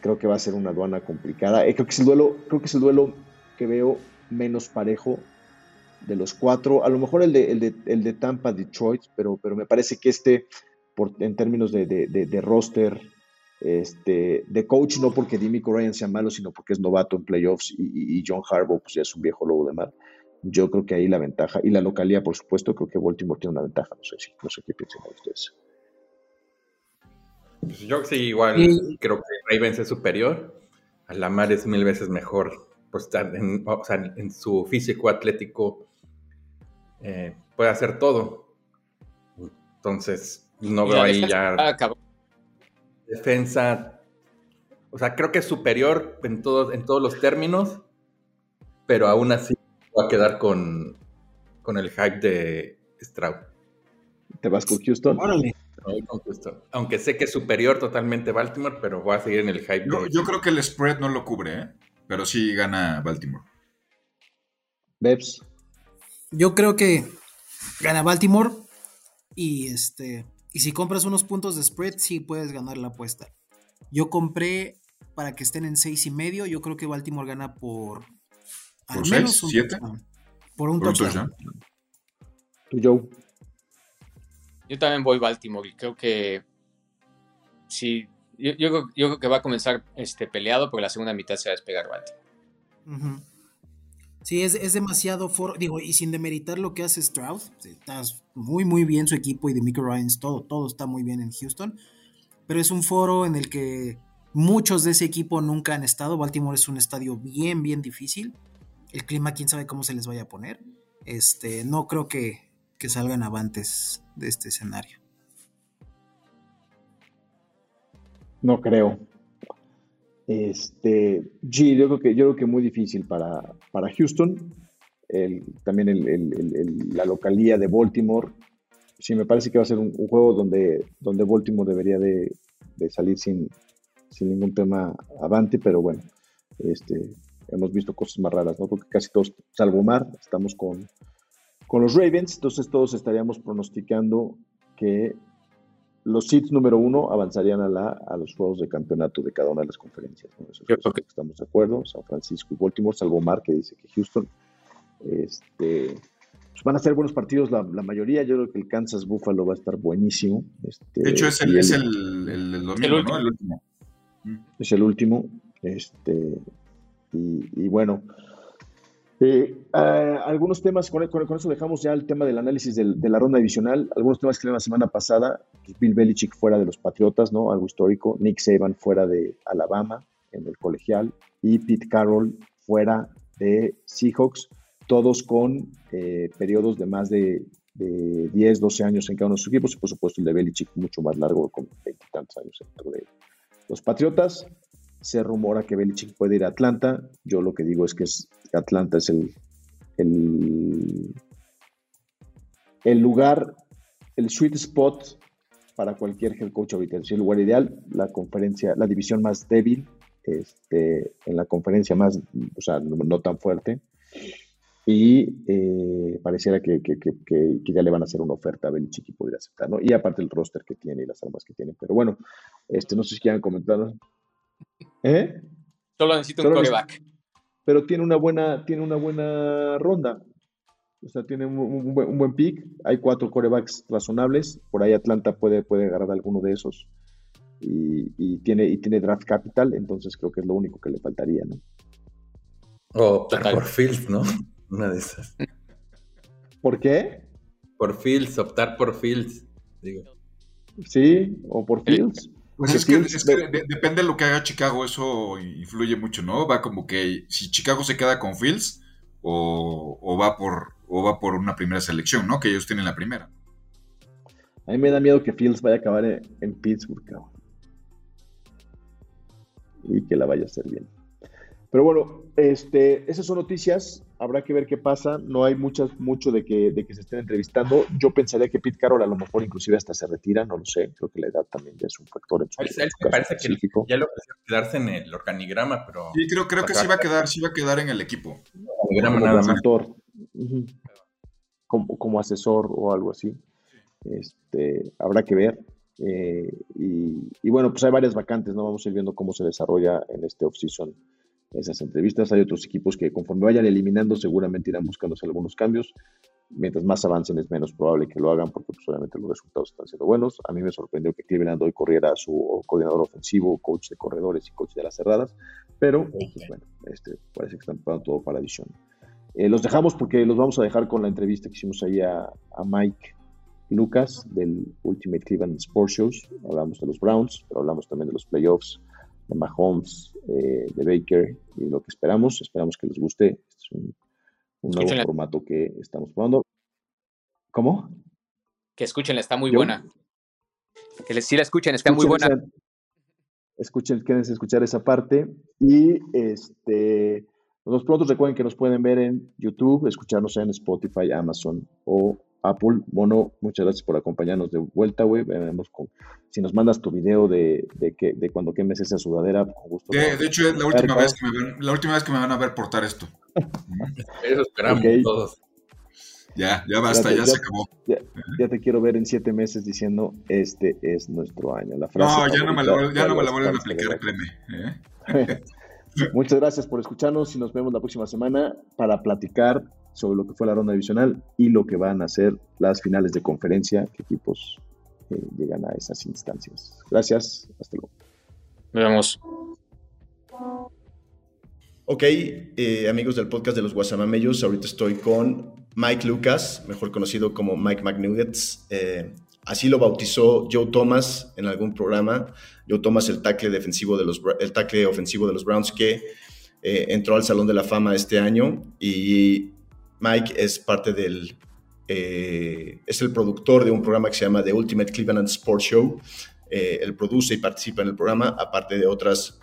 Creo que va a ser una aduana complicada. Eh, creo que es el duelo, creo que es el duelo que veo menos parejo de los cuatro. A lo mejor el de, el de, el de Tampa, Detroit, pero, pero me parece que este, por, en términos de, de, de roster, este, de coach, no porque Dimico Ryan sea malo, sino porque es novato en playoffs y, y John Harbaugh pues ya es un viejo lobo de mar. Yo creo que ahí la ventaja, y la localidad, por supuesto, creo que Baltimore tiene una ventaja. No sé, si, no sé qué piensan ustedes. Pues yo sí, igual creo que Ravens es superior. A Lamar es mil veces mejor. Pues en, o sea, en su físico atlético eh, puede hacer todo. Entonces, no veo ahí ya. Defensa. O sea, creo que es superior en todos, en todos los términos, pero aún así va a quedar con, con el hype de Stroud. ¿Te vas con Houston? Órale. Con Houston. Aunque sé que es superior totalmente Baltimore, pero voy a seguir en el hype. Yo creo que el spread no lo cubre, ¿eh? pero sí gana Baltimore. Bebs. Yo creo que gana Baltimore y este y si compras unos puntos de spread sí puedes ganar la apuesta. Yo compré para que estén en seis y medio. Yo creo que Baltimore gana por al ¿Por menos 6, 7? Por un touchdown. ¿Tú, Joe? Yo también voy Baltimore y creo que sí, yo, yo, yo, creo que va a comenzar este peleado, pero la segunda mitad se va a despegar Baltimore. Uh -huh. Sí, es, es demasiado for, digo, y sin demeritar lo que hace Stroud, está muy muy bien su equipo y de Michael Ryans, todo, todo está muy bien en Houston, pero es un foro en el que muchos de ese equipo nunca han estado, Baltimore es un estadio bien, bien difícil, el clima quién sabe cómo se les vaya a poner, este, no creo que, que salgan avantes de este escenario. No creo. Este, yo creo que, yo creo que muy difícil para, Houston. El, también el, la localía de Baltimore. Sí, me parece que va a ser un, juego donde, donde Baltimore debería de, salir sin, sin, ningún tema avante, pero bueno, este, hemos visto cosas más raras, ¿no? Porque casi todos, salvo Mar, estamos con los Ravens, entonces todos estaríamos pronosticando que los seeds número uno avanzarían a, la, a los juegos de campeonato de cada una de las conferencias. estamos de acuerdo. San Francisco y Baltimore, salvo Mar, que dice que Houston. Este, pues van a ser buenos partidos la, la, mayoría. Yo creo que el Kansas Buffalo va a estar buenísimo. Este, de hecho, es el, es el, el, el domingo, el ¿no? El último. Es el último. Este, y, y bueno, eh, uh, algunos temas, con, eso dejamos ya el tema del análisis de la ronda divisional. Algunos temas que la semana pasada, pues Bill Belichick fuera de los Patriotas, ¿no? Algo histórico. Nick Saban fuera de Alabama en el colegial y Pete Carroll fuera de Seahawks, todos con eh, periodos de más de, de, 10, 12 años en cada uno de sus equipos y por supuesto el de Belichick mucho más largo, con veintitantos años dentro de los Patriotas. Se rumora que Belichick puede ir a Atlanta. Yo lo que digo es que es, Atlanta es el, el, el, lugar, el sweet spot para cualquier head coach ahorita. Es el lugar ideal, la conferencia, la división más débil, este, en la conferencia más, o sea, no, no tan fuerte. Y eh, pareciera que, que, que, que, ya le van a hacer una oferta a Belichick y podría aceptar, ¿no? Y aparte el roster que tiene y las armas que tiene. Pero bueno, este, no sé si quieran comentar. ¿Eh? Solo necesito Solo un coreback. Pero tiene una buena, tiene una buena ronda. O sea, tiene un, un, buen, un, buen, pick. Hay cuatro corebacks razonables. Por ahí Atlanta puede, puede agarrar alguno de esos. Y, y, tiene, y tiene draft capital. Entonces creo que es lo único que le faltaría, ¿no? O optar por Fields, ¿no? <laughs> Una de esas. ¿Por qué? Por Fields, optar por Fields. Digo. Sí, o por Fields. Pues es que, es que de, depende de lo que haga Chicago, eso influye mucho, ¿no? Va como que si Chicago se queda con Fields o, o, va por o va por una primera selección, ¿no? Que ellos tienen la primera. A mí me da miedo que Fields vaya a acabar en, en Pittsburgh, cabrón. Y que la vaya a hacer bien. Pero bueno, este, esas son noticias. Habrá que ver qué pasa. No hay muchas, mucho de que, de que se estén entrevistando. Yo pensaría que Pete Carroll a lo mejor inclusive hasta se retira, no lo sé. Creo que la edad también ya es un factor en su, en su me parece específico. que ya lo que quedarse en el organigrama, pero... Sí, creo, creo que sí va a quedar, sí va a quedar en el equipo. Como, como, como, como asesor o algo así. Este, habrá que ver. Eh, y, y, bueno, pues hay varias vacantes, ¿no? Vamos a ir viendo cómo se desarrolla en este off-season esas entrevistas. Hay otros equipos que conforme vayan eliminando seguramente irán buscándose algunos cambios. Mientras más avancen es menos probable que lo hagan porque pues, obviamente los resultados están siendo buenos. A mí me sorprendió que Cleveland hoy corriera a su coordinador ofensivo, coach de corredores y coach de las cerradas, pero pues, bueno, este, parece que están preparando todo para la edición. Eh, los dejamos porque los vamos a dejar con la entrevista que hicimos ahí a, a Mike Lucas del Ultimate Cleveland Sports Shows. Hablamos de los Browns, pero hablamos también de los playoffs, de Mahomes, eh, de Baker y lo que esperamos. Esperamos que les guste. Este es un, un nuevo Escúchenla. formato que estamos probando. ¿Cómo? Que escúchenla, está muy Yo- buena. Que les, sí la escuchen, está muy buena. Escuchen esa- Escuchen, quédense escuchar esa parte. Y este, los pronto recuerden que nos pueden ver en YouTube, escucharnos en Spotify, Amazon o Apple. Mono, muchas gracias por acompañarnos de vuelta, güey. Veremos con- si nos mandas tu video de, de, que, de cuando quemes esa sudadera, con gusto. De, de hecho, es la última, vez que me van, la última vez que me van a ver portar esto. <laughs> Eso esperamos todos. Ya, ya basta, Ya se acabó. Ya, ya te quiero ver en siete meses diciendo, este es nuestro año. La frase No, ya no me la, ya no me la vuelven a aplicar, créeme. ¿eh? <laughs> Muchas gracias por escucharnos y nos vemos la próxima semana para platicar sobre lo que fue la ronda divisional y lo que van a ser las finales de conferencia, que equipos eh, llegan a esas instancias. Gracias, hasta luego. Nos vemos. Ok, eh, amigos del podcast de los Guasamamellos, ahorita estoy con Mike Lucas, mejor conocido como Mike McNuggets. Eh, así lo bautizó Joe Thomas en algún programa. Joe Thomas, el tackle defensivo de los, el tackle ofensivo de los Browns que eh, entró al Salón de la Fama este año y Mike es parte del, eh, es el productor de un programa que se llama The Ultimate Cleveland Sports Show. Eh, él produce y participa en el programa, aparte de otras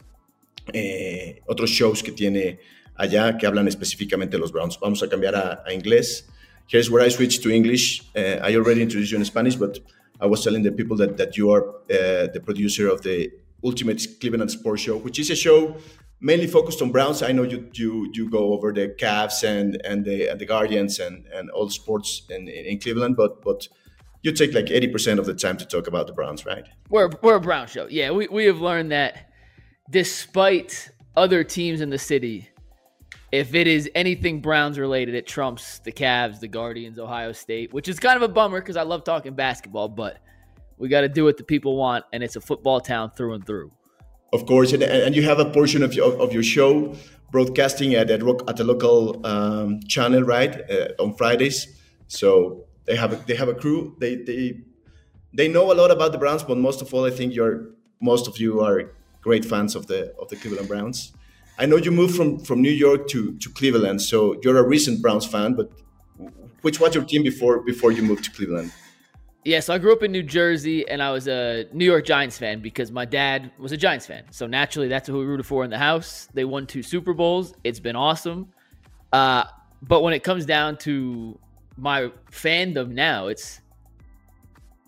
eh, otros shows que tiene allá que hablan específicamente de los Browns. Vamos a cambiar a, inglés. Here's where I switch to English. Uh, I already introduced you in Spanish, but I was telling the people that, that you are the producer of the Ultimate Cleveland Sports Show, which is a show mainly focused on Browns. I know you you you go over the Cavs and and the and the Guardians and and all sports in, in Cleveland, but but you take like eighty percent of the time to talk about the Browns, right? We're we're a Brown show. Yeah, we, we have learned that despite other teams in the city, if it is anything Browns related, it trumps the Cavs, the Guardians, Ohio State, which is kind of a bummer because I love talking basketball, but we got to do what the people want, and it's a football town through and through. Of course, and, and you have a portion of your, of your show broadcasting at at, at a local um, channel, right, uh, on Fridays. So they have a, they have a crew. They they they know a lot about the Browns, but most of all, I think you're most of you are great fans of the of the Cleveland Browns. I know you moved from from New York to to Cleveland, so you're a recent Browns fan. But which was your team before before you moved to Cleveland? Yeah, so I grew up in New Jersey and I was a New York Giants fan because my dad was a Giants fan. So naturally, that's who we rooted for in the house. They won two Super Bowls. It's been awesome. Uh, but when it comes down to my fandom now, it's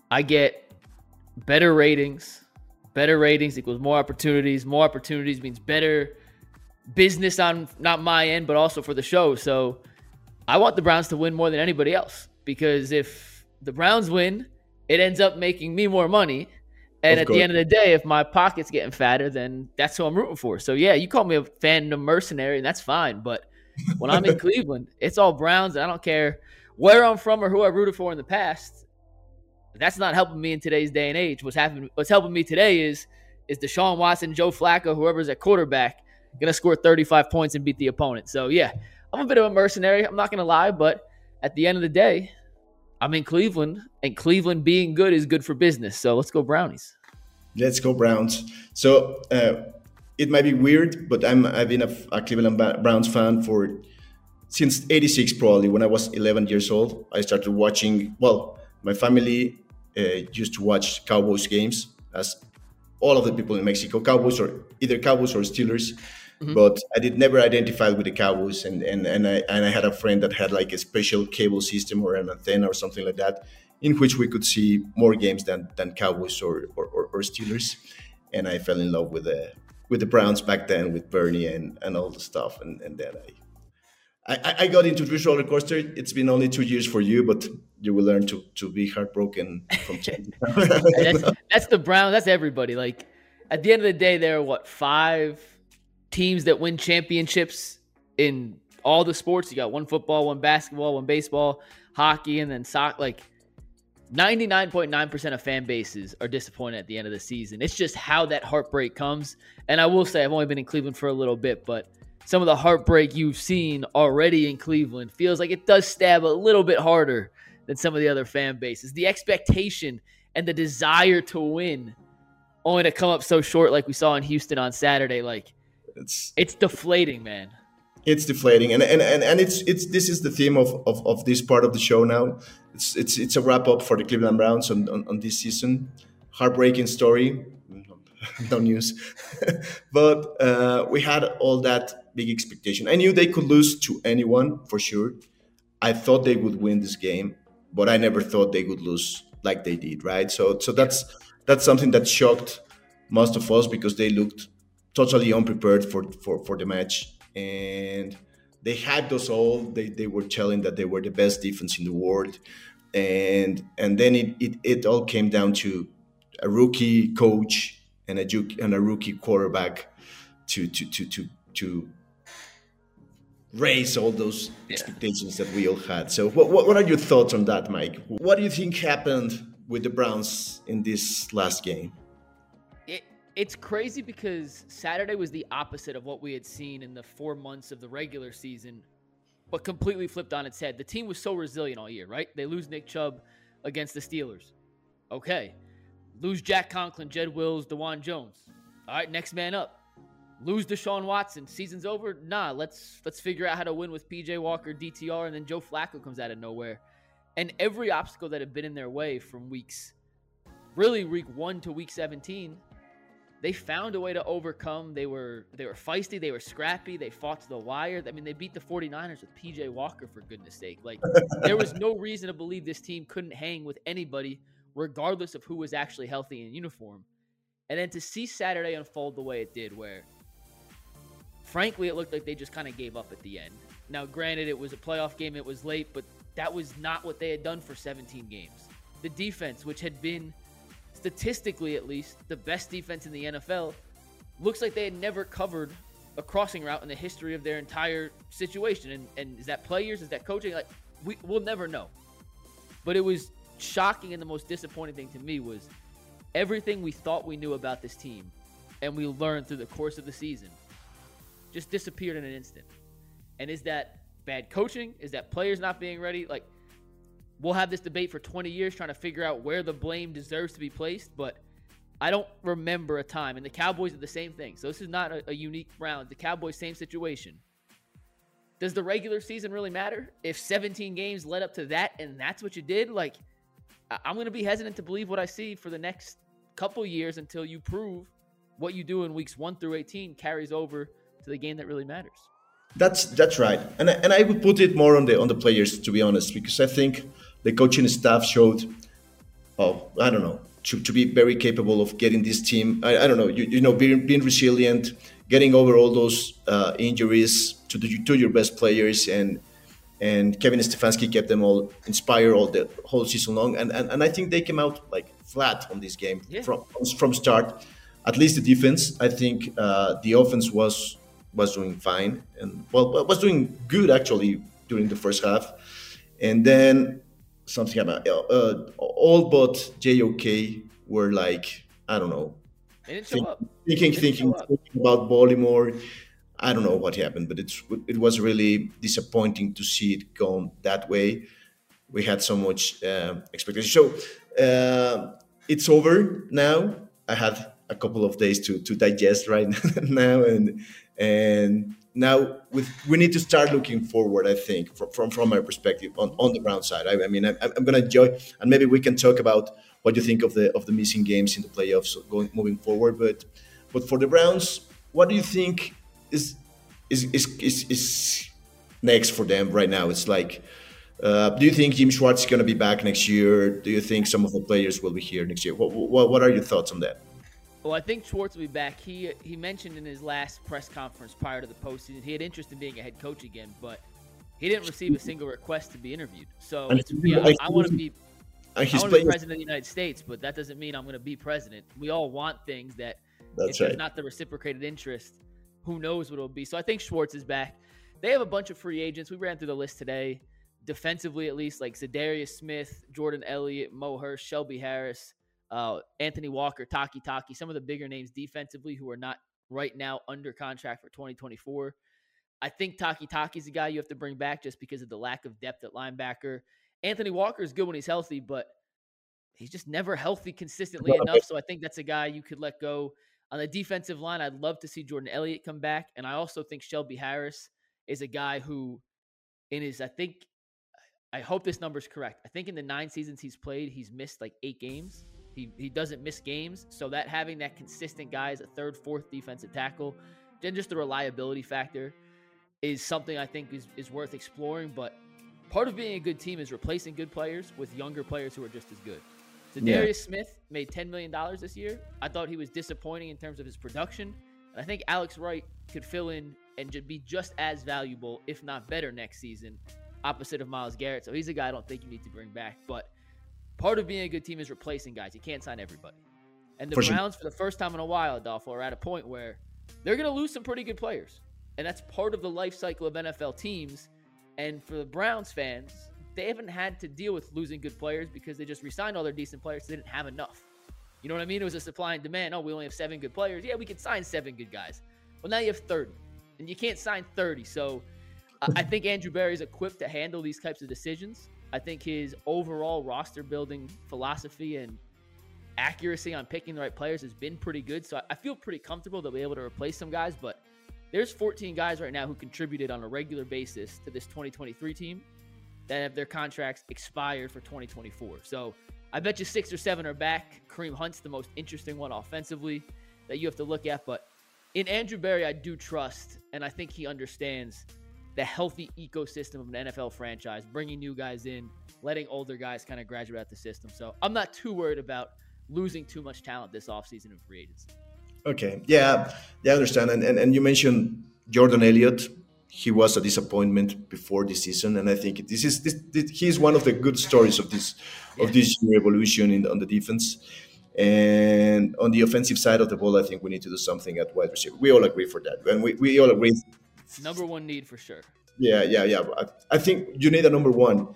I get better ratings. Better ratings equals more opportunities. More opportunities means better business on not my end, but also for the show. So I want the Browns to win more than anybody else because if the Browns win, it ends up making me more money. And Of at course. the end of the day, if my pocket's getting fatter, then that's who I'm rooting for. So yeah, you call me a fan, fandom mercenary, and that's fine. But when I'm in <laughs> Cleveland, it's all Browns, and I don't care where I'm from or who I rooted for in the past. That's not helping me in today's day and age. What's happening? What's helping me today is is Deshaun Watson, Joe Flacco, whoever's at quarterback, gonna score 35 points and beat the opponent. So yeah, I'm a bit of a mercenary. I'm not gonna lie, but at the end of the day, I'm in Cleveland, and Cleveland being good is good for business. So let's go Brownies. Let's go Browns. So uh, it might be weird, but I'm I've been a, a Cleveland Browns fan for since '86 probably. When I was 11 years old, I started watching. Well, my family uh, used to watch Cowboys games, as all of the people in Mexico, Cowboys or either Cowboys or Steelers. Mm-hmm. But I did never identify with the Cowboys, and and and I and I had a friend that had like a special cable system or an antenna or something like that, in which we could see more games than than Cowboys or or, or, or Steelers, and I fell in love with the with the Browns back then with Bernie and and all the stuff, and and then I. I, I got into this roller coaster. It's been only two years for you, but you will learn to, to be heartbroken from <laughs> time time. that's, that's the Browns. That's everybody. Like at the end of the day, there are what five, teams that win championships in all the sports. You got one football, one basketball, one baseball, hockey, and then soccer. Like 99.9% of fan bases are disappointed at the end of the season. It's just how that heartbreak comes. And I will say, I've only been in Cleveland for a little bit, but some of the heartbreak you've seen already in Cleveland feels like it does stab a little bit harder than some of the other fan bases. The expectation and the desire to win only to come up so short like we saw in Houston on Saturday like It's it's deflating, man. it's deflating and and, and, and it's it's this is the theme of, of, of this part of the show now. It's it's it's a wrap up for the cleveland browns on, on, on this season. Heartbreaking story. <laughs> No news. <laughs> But uh, we had all that big expectation. I knew they could lose to anyone for sure. I thought they would win this game but i never thought they would lose like they did right? So so that's that's something that shocked most of us because they looked totally unprepared for for, for the match and they hyped us all. They, they were telling that they were the best defense in the world, and and then it, it, it all came down to a rookie coach and a and a rookie quarterback to to to to to raise all those expectations that we all had. So what, what what are your thoughts on that, Mike? What do you think happened with the Browns in this last game? It it's crazy because Saturday was the opposite of what we had seen in the four months of the regular season, but completely flipped on its head. The team was so resilient all year, right? They lose Nick Chubb against the Steelers. Okay. Lose Jack Conklin, Jed Wills, Dewan Jones. All right, next man up. Lose Deshaun Watson. Season's over. Nah, let's let's figure out how to win with PJ Walker, DTR, and then Joe Flacco comes out of nowhere. And every obstacle that had been in their way from weeks, really week one to week 17, they found a way to overcome. They were they were feisty, they were scrappy, they fought to the wire. I mean, they beat the 49ers with PJ Walker for goodness sake. Like <laughs> there was no reason to believe this team couldn't hang with anybody regardless of who was actually healthy in uniform. And then to see Saturday unfold the way it did where frankly it looked like they just kind of gave up at the end. Now, granted it was a playoff game, it was late, but that was not what they had done for 17 games. The defense, which had been statistically at least the best defense in the NFL, looks like they had never covered a crossing route in the history of their entire situation. And, and is that players? Is that coaching? Like we we'll never know. But it was shocking and the most disappointing thing to me was everything we thought we knew about this team and we learned through the course of the season just disappeared in an instant. And is that bad coaching? Is that players not being ready? Like we'll have this debate for 20 years trying to figure out where the blame deserves to be placed, but I don't remember a time, and the Cowboys are the same thing. So this is not a, a unique round. The Cowboys, same situation. Does the regular season really matter? If 17 games led up to that and that's what you did, like I'm going to be hesitant to believe what I see for the next couple years until you prove what you do in weeks 1 through 18 carries over to the game that really matters. That's that's right, and I, and I would put it more on the on the players to be honest, because I think the coaching staff showed, oh, I don't know, to, to be very capable of getting this team. I, I don't know, you, you know, being being resilient, getting over all those uh, injuries to the, to your best players, and and Kevin Stefanski kept them all inspired all the whole season long, and and, and I think they came out like flat on this game Yeah. from from start. At least the defense, I think uh, the offense was was doing fine and well was doing good actually during the first half, and then something about uh, all but JOK were like I don't know They think- thinking thinking, thinking about Baltimore. I don't know what happened, but it's it was really disappointing to see it go that way. We had so much uh, expectation. So uh, it's over now. I had a couple of days to, to digest right <laughs> now, and and now with we need to start looking forward. I think from from, from my perspective on, on the Brown side. I, I mean, I, I'm going to enjoy, and maybe we can talk about what you think of the of the missing games in the playoffs going moving forward. But but for the Browns, what do you think is is is is, is next for them right now? It's like. Uh, do you think Jim Schwartz is going to be back next year? Do you think some of the players will be here next year? What, what, what are your thoughts on that? Well, I think Schwartz will be back. He he mentioned in his last press conference prior to the postseason he had interest in being a head coach again, but he didn't receive a single request to be interviewed. So yeah, like- I, want to be I want to be president of the United States, but that doesn't mean I'm going to be president. We all want things that That's if there's right. not the reciprocated interest, who knows what it'll be. So I think Schwartz is back. They have a bunch of free agents. We ran through the list today, defensively at least, like Za'Darius Smith, Jordan Elliott, Mo Hurst, Shelby Harris, uh, Anthony Walker, Takitaki, some of the bigger names defensively who are not right now under contract for 2024. I think Takitaki's the guy you have to bring back just because of the lack of depth at linebacker. Anthony Walker is good when he's healthy, but he's just never healthy consistently enough. So I think that's a guy you could let go. On the defensive line, I'd love to see Jordan Elliott come back. And I also think Shelby Harris is a guy who, in his, I think, I hope this number is correct. I think in the nine seasons he's played, he's missed like eight games. He, he doesn't miss games. So that having that consistent guy as a third, fourth defensive tackle, then just the reliability factor is something I think is, is worth exploring. But part of being a good team is replacing good players with younger players who are just as good. So Yeah. Darius Smith made $10 million this year. I thought he was disappointing in terms of his production. And I think Alex Wright could fill in and be just as valuable, if not better, next season, opposite of Miles Garrett. So he's a guy I don't think you need to bring back. But part of being a good team is replacing guys. You can't sign everybody. And the For sure. Browns, for the first time in a while, Adolfo, are at a point where they're going to lose some pretty good players. And that's part of the life cycle of NFL teams. And for the Browns fans, they haven't had to deal with losing good players because they just re-signed all their decent players. So they didn't have enough. You know what I mean? It was a supply and demand. Oh, we only have seven good players. Yeah, we could sign seven good guys. Well, now you have 30, and you can't sign 30. So I I think Andrew Barry's equipped to handle these types of decisions. I think his overall roster building philosophy and accuracy on picking the right players has been pretty good. So I- feel pretty comfortable that we'll be able to replace some guys. But there's 14 guys right now who contributed on a regular basis to this 2023 team that have their contracts expired for 2024. So I bet you six or seven are back. Kareem Hunt's the most interesting one offensively that you have to look at. But in Andrew Barry, I do trust, and I think he understands the healthy ecosystem of an NFL franchise, bringing new guys in, letting older guys kind of graduate out the system. So I'm not too worried about losing too much talent this offseason in free agency. Okay, yeah, yeah, I understand. And, and and you mentioned Jordan Elliott. He was a disappointment before this season, and I think this is this, this he's one of the good stories of this of this year evolution in on the defense. And on the offensive side of the ball, I think we need to do something at wide receiver. We all agree for that, and we, we all agree. Number one need for sure. Yeah, yeah, yeah. I, I think you need a number one.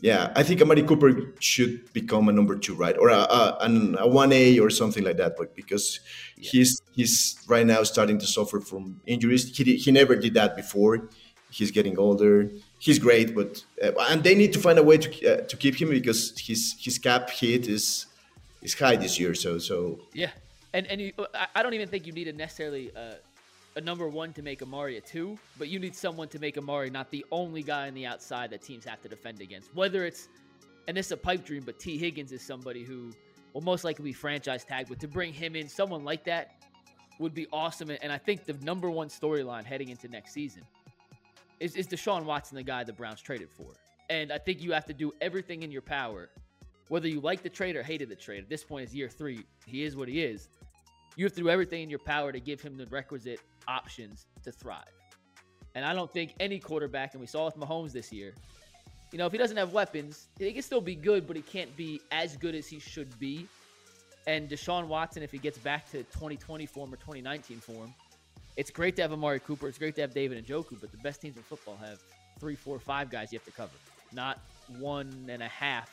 Yeah, I think Amari Cooper should become a number two, right, or a a, a one A or something like that. But because he's he's right now starting to suffer from injuries, he he never did that before. He's getting older. He's great, but uh, and they need to find a way to uh, to keep him because his his cap hit is is high this year. So so Yeah, and and you, I- don't even think you need a necessarily uh, a number one to make Amari a two, but you need someone to make Amari not the only guy on the outside that teams have to defend against. Whether it's and this is a pipe dream, but T Higgins is somebody who will most likely be franchise tagged. But to bring him in, someone like that would be awesome. And I think the number one storyline heading into next season is, is Deshaun Watson, the guy the Browns traded for. And I think you have to do everything in your power, whether you like the trade or hated the trade. At this point, it's year three. He is what he is. You have to do everything in your power to give him the requisite options to thrive. And I don't think any quarterback, and we saw with Mahomes this year, you know, if he doesn't have weapons, he can still be good, but he can't be as good as he should be. And Deshaun Watson, if he gets back to 2020 form or 2019 form, it's great to have Amari Cooper. It's great to have David Njoku, but the best teams in football have three, four, five guys you have to cover, not one and a half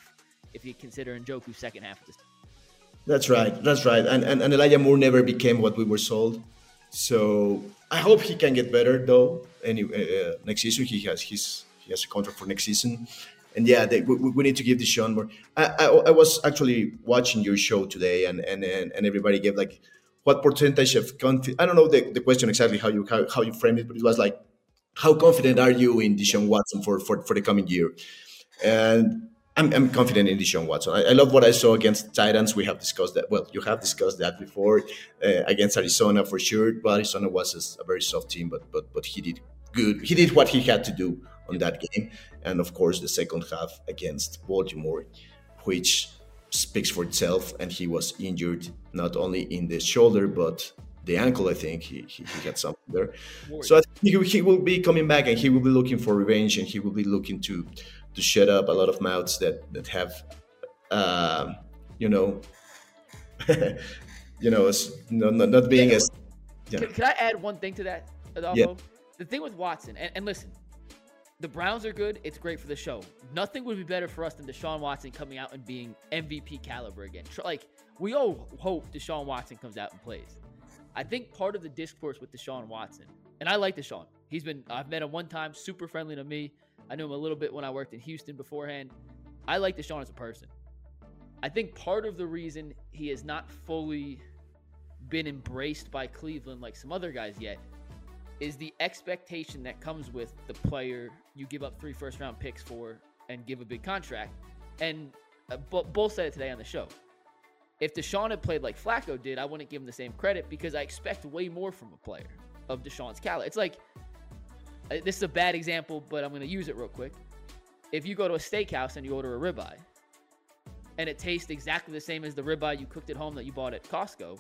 if you consider Njoku's second half of this. That's right. That's right. And, and and Elijah Moore never became what we were sold. So I hope he can get better though. Anyway, uh, next season he has his he has a contract for next season. And yeah, they, we, we need to give Deshaun more. I, I, I was actually watching your show today, and and and, and everybody gave like what percentage of confidence. I don't know the, the question exactly how you how, how you framed it, but it was like how confident are you in Deshaun Watson for for, for the coming year? And I'm, I'm confident in Deshaun Watson. I, I love what I saw against Titans. We have discussed that. Well, you have discussed that before uh, against Arizona for sure. But Arizona was a, a very soft team, but but but he did good. He did what he had to do on that game, and of course the second half against Baltimore, which speaks for itself. And he was injured not only in the shoulder but the ankle. I think he he, he had something there. So I think he, he will be coming back, and he will be looking for revenge, and he will be looking to to shut up a lot of mouths that that have, um, you know, <laughs> you know, not, not being as yeah. Can, can I add one thing to that? Adolfo. Yeah. The thing with Watson, and, and listen, the Browns are good. It's great for the show. Nothing would be better for us than Deshaun Watson coming out and being MVP caliber again. Like we all hope Deshaun Watson comes out and plays. I think part of the discourse with Deshaun Watson, and I like Deshaun. He's been I've met him one time, super friendly to me. I knew him a little bit when I worked in Houston beforehand. I like Deshaun as a person. I think part of the reason he has not fully been embraced by Cleveland like some other guys yet is the expectation that comes with the player you give up three first round picks for and give a big contract. And uh, Bull said it today on the show. If Deshaun had played like Flacco did, I wouldn't give him the same credit because I expect way more from a player of Deshaun's caliber. It's like Uh, this is a bad example, but I'm going to use it real quick. If you go to a steakhouse and you order a ribeye, and it tastes exactly the same as the ribeye you cooked at home that you bought at Costco,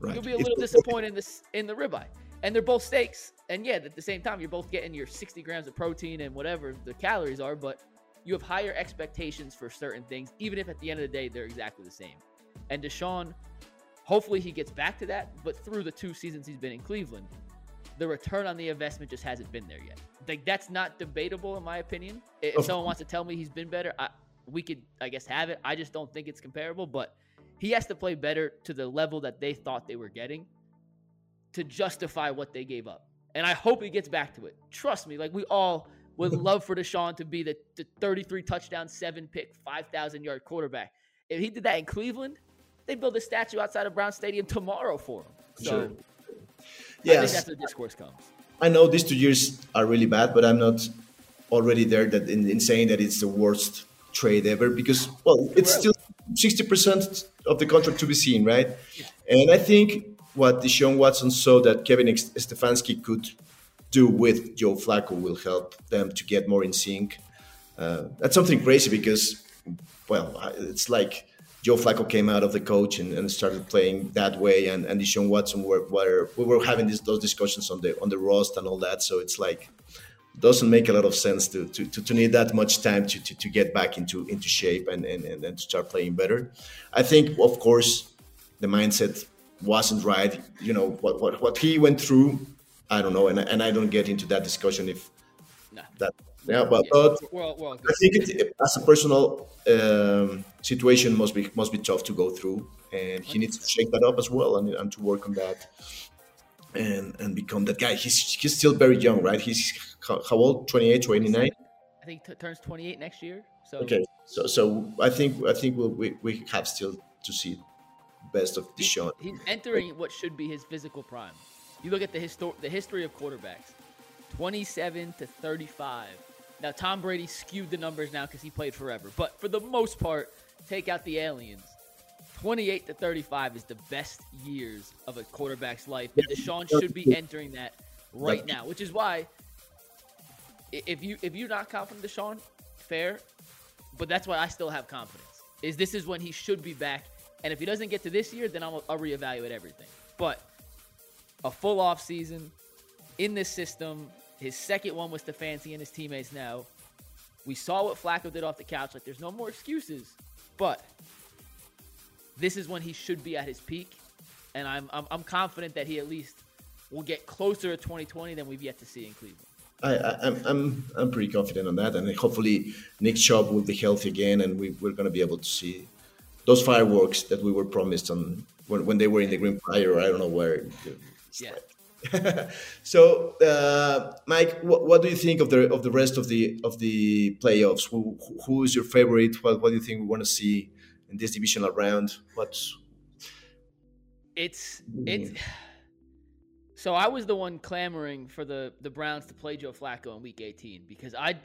Right. you'll be a It's- little disappointed in this in the ribeye. And they're both steaks. And yeah, at the same time, you're both getting your 60 grams of protein and whatever the calories are, but you have higher expectations for certain things, even if at the end of the day they're exactly the same. And Deshaun, hopefully he gets back to that, but through the two seasons he's been in Cleveland, the return on the investment just hasn't been there yet. Like that's not debatable in my opinion. If Of someone wants to tell me he's been better, I, we could I guess have it. I just don't think it's comparable, but he has to play better to the level that they thought they were getting to justify what they gave up. And I hope he gets back to it. Trust me, like we all would <laughs> love for Deshaun to be the, the 33 touchdown, seven pick, 5,000 yard quarterback. If he did that in Cleveland, they'd build a statue outside of Brown Stadium tomorrow for him. So Sure. Yes, that's where discourse comes. I know these two years are really bad, but I'm not already there that in, in saying that it's the worst trade ever because well, it's still sixty percent of the contract to be seen, right? And I think what Deshaun Watson saw that Kevin Stefanski could do with Joe Flacco will help them to get more in sync. Uh, that's something crazy because, well, it's like Joe Flacco came out of the coach and, and started playing that way, and, and Deshaun Watson were, were we were having this, those discussions on the on the roast and all that. So it's like doesn't make a lot of sense to to, to, to need that much time to, to, to get back into into shape and, and, and, and to start playing better. I think of course the mindset wasn't right. You know what what, what he went through. I don't know, and, and I don't get into that discussion if Nah. that yeah, but, Yeah, but we're all I think it, as a personal um, situation must be must be tough to go through, and he needs to shake that up as well and, and to work on that, and and become that guy. He's he's still very young, right? He's how, old? 28, 29? I think t- turns 28 next year. So Okay, so so I think I think we'll, we we have still to see best of Deshaun. He's entering what should be his physical prime. You look at the histo- the history of quarterbacks, 27 to 35. Now Tom Brady skewed the numbers now because he played forever, but for the most part, take out the aliens. 28 to 35 is the best years of a quarterback's life. And Deshaun should be entering that right now, which is why if you if you're not confident Deshaun, fair, but that's why I still have confidence. Is this is when he should be back, and if he doesn't get to this year, then I'll, I'll reevaluate everything. But a full off season in this system, his second one with Stefanski and his teammates now. We saw what Flacco did off the couch. Like, there's no more excuses. But this is when he should be at his peak, and I'm I'm, I'm confident that he at least will get closer to 2020 than we've yet to see in Cleveland. I, I, I'm, I'm, I'm pretty confident on that, and hopefully Nick Chubb will be healthy again, and we, we're going to be able to see those fireworks that we were promised on when, when they were in the Green Fire. I don't know where. Yeah. <laughs> so, uh, Mike, what, what do you think of the of the rest of the of the playoffs? Who, who is your favorite? What, what do you think we want to see in this divisional round? What's It's it's. <sighs> So I was the one clamoring for the the Browns to play Joe Flacco in Week 18 because I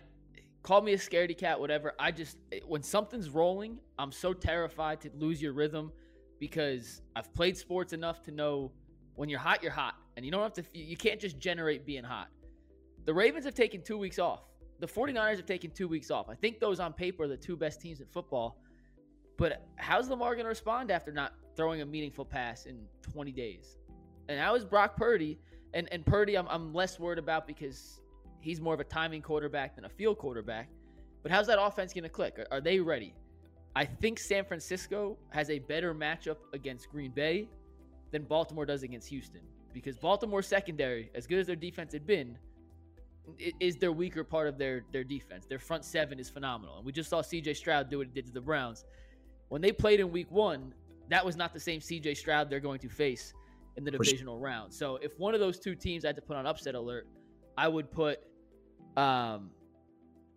call me a scaredy cat, whatever. I just when something's rolling, I'm so terrified to lose your rhythm because I've played sports enough to know when you're hot, you're hot, and you don't have to. You can't just generate being hot. The Ravens have taken two weeks off. The 49ers have taken two weeks off. I think those on paper are the two best teams in football. But how's Lamar going to respond after not throwing a meaningful pass in 20 days? And how is Brock Purdy? And and Purdy, I'm, I'm less worried about because he's more of a timing quarterback than a field quarterback. But how's that offense going to click? Are, are they ready? I think San Francisco has a better matchup against Green Bay than Baltimore does against Houston. because Baltimore secondary, as good as their defense had been, is their weaker part of their their defense. Their front seven is phenomenal, and we just saw C.J. Stroud do what he did to the Browns when they played in Week One. That was not the same C.J. Stroud they're going to face in the divisional round. So if one of those two teams I had to put on upset alert, I would put, um,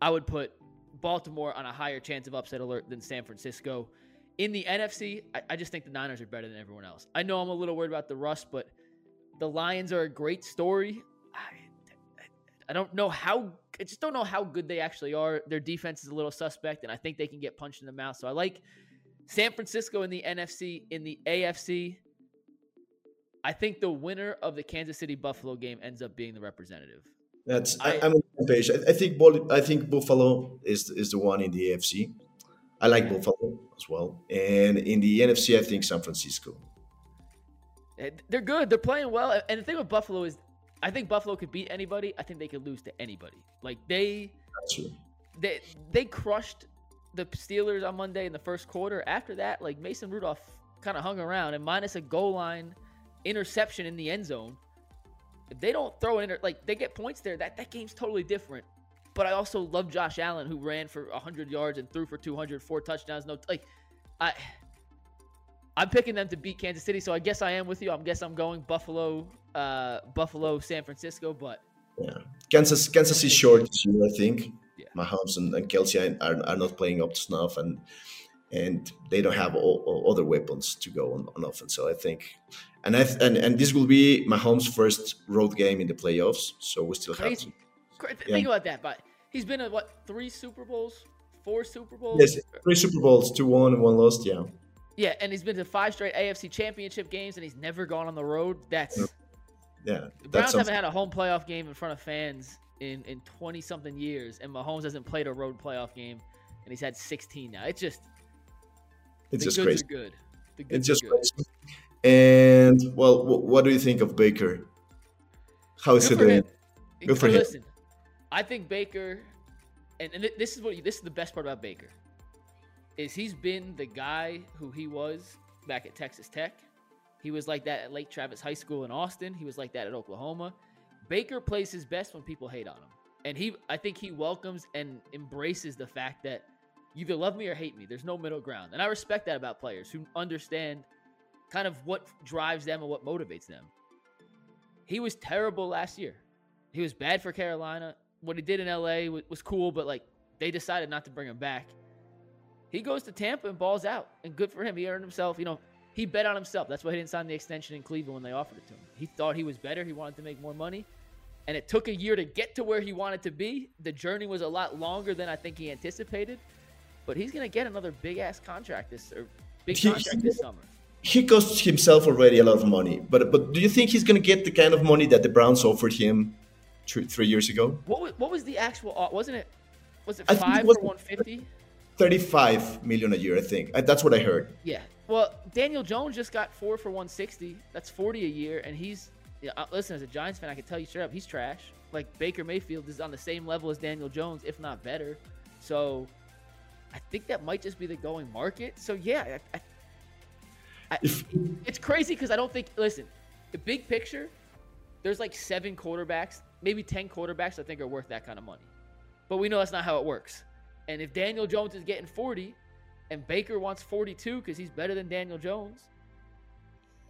I would put Baltimore on a higher chance of upset alert than San Francisco. In the NFC, I, I just think the Niners are better than everyone else. I know I'm a little worried about the rust, but the Lions are a great story. I, I don't know how. I just don't know how good they actually are. Their defense is a little suspect, and I think they can get punched in the mouth. So I like San Francisco in the NFC. In the AFC, I think the winner of the Kansas City Buffalo game ends up being the representative. That's I- I, I'm on the same page. I, I think I think Buffalo is is the one in the AFC. I like Buffalo as well, and in the NFC, I think San Francisco. Eh, They're good. They're playing well. And the thing with Buffalo is, I think Buffalo could beat anybody. I think they could lose to anybody. Like they they they crushed the Steelers on Monday in the first quarter. After that, like Mason Rudolph kind of hung around and minus a goal line interception in the end zone. If they don't throw an inter- like they get points there, that that game's totally different. But I also love Josh Allen who ran for 100 yards and threw for 200, four touchdowns. No, like I I'm picking them to beat Kansas City, so I guess I am with you. I guess I'm going Buffalo, uh, Buffalo, San Francisco, but Yeah, Kansas Kansas is short this year. I think Yeah. Mahomes and, and Kelsey are, are not playing up to snuff, and and they don't have all, all other weapons to go on, on offense. So I think, and I th- and and this will be Mahomes' first road game in the playoffs. So we still have crazy. Yeah. Think about that, but he's been at what three Super Bowls, four Super Bowls. yes three Super Bowls, two won and one lost. Yeah, Yeah, and he's been to five straight AFC Championship games, and he's never gone on the road. That's mm. yeah. the Browns haven't had a home playoff game in front of fans in in twenty something years, and Mahomes hasn't played a road playoff game, and he's had sixteen now. It's just It's the just crazy. good. It's just good. crazy. And well, wh- what do you think of Baker? How is Good he for him. Good for him. Listen, I think Baker, and, and this is what this is the best part about Baker, is he's been the guy who he was back at Texas Tech. He was like that at Lake Travis High School in Austin. He was like that at Oklahoma. Baker plays his best when people hate on him, and he I think he welcomes and embraces the fact that you either love me or hate me. There's no middle ground, and I respect that about players who understand kind of what drives them and what motivates them. He was terrible last year. He was bad for Carolina. What he did in LA was, was cool, but like they decided not to bring him back. He goes to Tampa and balls out, and good for him. He earned himself. You know, he bet on himself. That's why he didn't sign the extension in Cleveland when they offered it to him. He thought he was better. He wanted to make more money, and it took a year to get to where he wanted to be. The journey was a lot longer than I think he anticipated, but he's gonna get another big ass contract this or big He- contract this summer. he costs himself already a lot of money. But but do you think he's going to get the kind of money that the Browns offered him three, three years ago? What was, what was the actual? uh, Wasn't it? Was it I think it five was- for one fifty? Thirty-five million a year, I think. That's what I heard. Yeah. Well, Daniel Jones just got four for 160. That's 40 a year, and he's yeah, listen as a Giants fan, I can tell you straight up, he's trash. Like Baker Mayfield is on the same level as Daniel Jones, if not better. So I think that might just be the going market. So yeah, I, I, I, it's crazy because I don't think. Listen, the big picture, there's like seven quarterbacks, maybe ten quarterbacks I think are worth that kind of money. But we know that's not how it works. And if Daniel Jones is getting 40 and Baker wants 42 because he's better than Daniel Jones,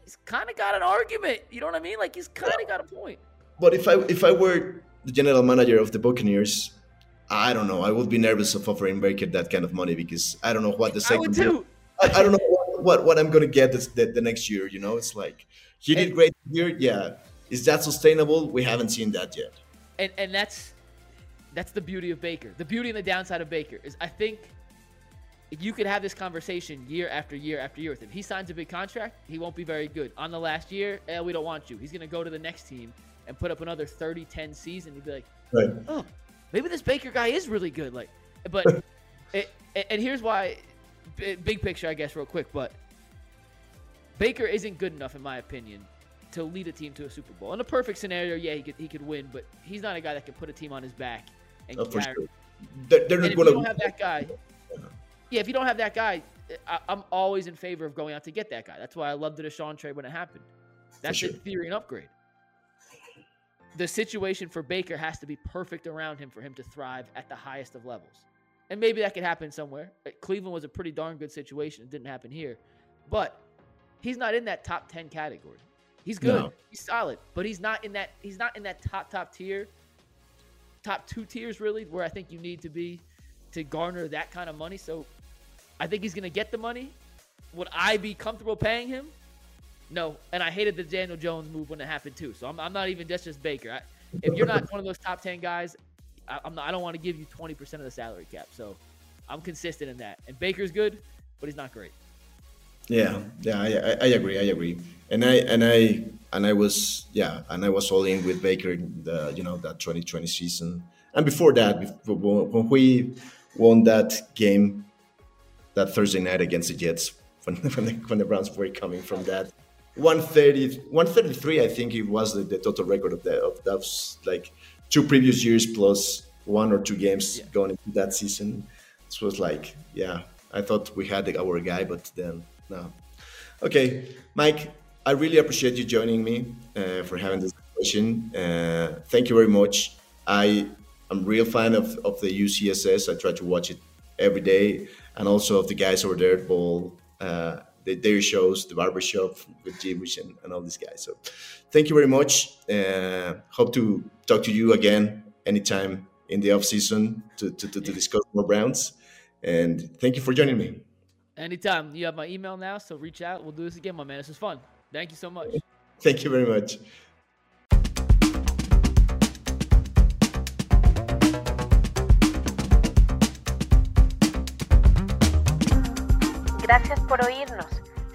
he's kind of got an argument. You know what I mean? Like he's kind of got a point. but if I if I were the general manager of the Buccaneers, I don't know. I would be nervous of offering Baker that kind of money because I don't know what the second. I would. I, I don't know what, what, what I'm gonna get this, the, the next year. You know, it's like he did And- great here. Yeah, is that sustainable? We haven't seen that yet. and and that's that's the beauty of Baker. The beauty and the downside of Baker is I think you could have this conversation year after year after year with him. He signs a big contract, he won't be very good. On the last year, eh, we don't want you. He's going to go to the next team and put up another 30-10 season. You'd be like, Right. oh, maybe this Baker guy is really good. Like, but <laughs> it, and here's why. Big picture, I guess, real quick, but Baker isn't good enough, in my opinion, to lead a team to a Super Bowl. In a perfect scenario, yeah, he could he could win, but he's not a guy that can put a team on his back and Oh, carry. sure. They're, they're And if you don't have that guy, yeah, if you don't have that guy, I, I'm always in favor of going out to get that guy. That's why I loved the Deshaun trade when it happened. That's sure. in theory an upgrade. The situation for Baker has to be perfect around him for him to thrive at the highest of levels. And maybe that could happen somewhere. Uh, Cleveland was a pretty darn good situation. It didn't happen here. But he's not in that top 10 category. He's good. No. He's solid, but he's not in that he's not in that top top tier. Top 2 tiers really where I think you need to be to garner that kind of money. So I think he's going to get the money. Would I be comfortable paying him? No, and I hated the Daniel Jones move when it happened too. So I'm, I'm not even just just Baker. I, if you're not one of those top ten guys, I, I'm not, I don't want to give you 20 percent of the salary cap. So I'm consistent in that. And Baker's good, but he's not great. Yeah, yeah, I, I, agree. I agree. And I and I and I was yeah, and I was all in with Baker in the you know that 2020 season, and before that, before, when we won that game, that Thursday night against the Jets, <laughs> when when the, when the Browns were coming from that 130, 133, I think it was the, the total record of that of that was like two previous years plus one or two games Yeah. going into that season. This was like yeah, I thought we had our guy, but then no. Okay, Mike, I really appreciate you joining me uh, for having this conversation. Uh, thank you very much. I am real fan of, of the UCSS. I try to watch it every day, and also of the guys over there at Ball, uh, the, their shows, the barbershop with Jibush and, and all these guys. So, thank you very much. Uh, hope to talk to you again anytime in the off season to, to, to, to discuss more Browns. And thank you for joining me. Anytime you have my email now, so reach out. We'll do this again, my man. This was fun. Thank you so much. Thank you very much. Gracias por oírnos.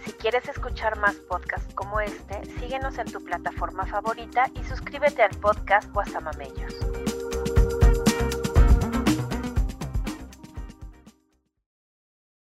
Si quieres escuchar más podcasts como este, síguenos en tu plataforma favorita y suscríbete al podcast Guasamamellos.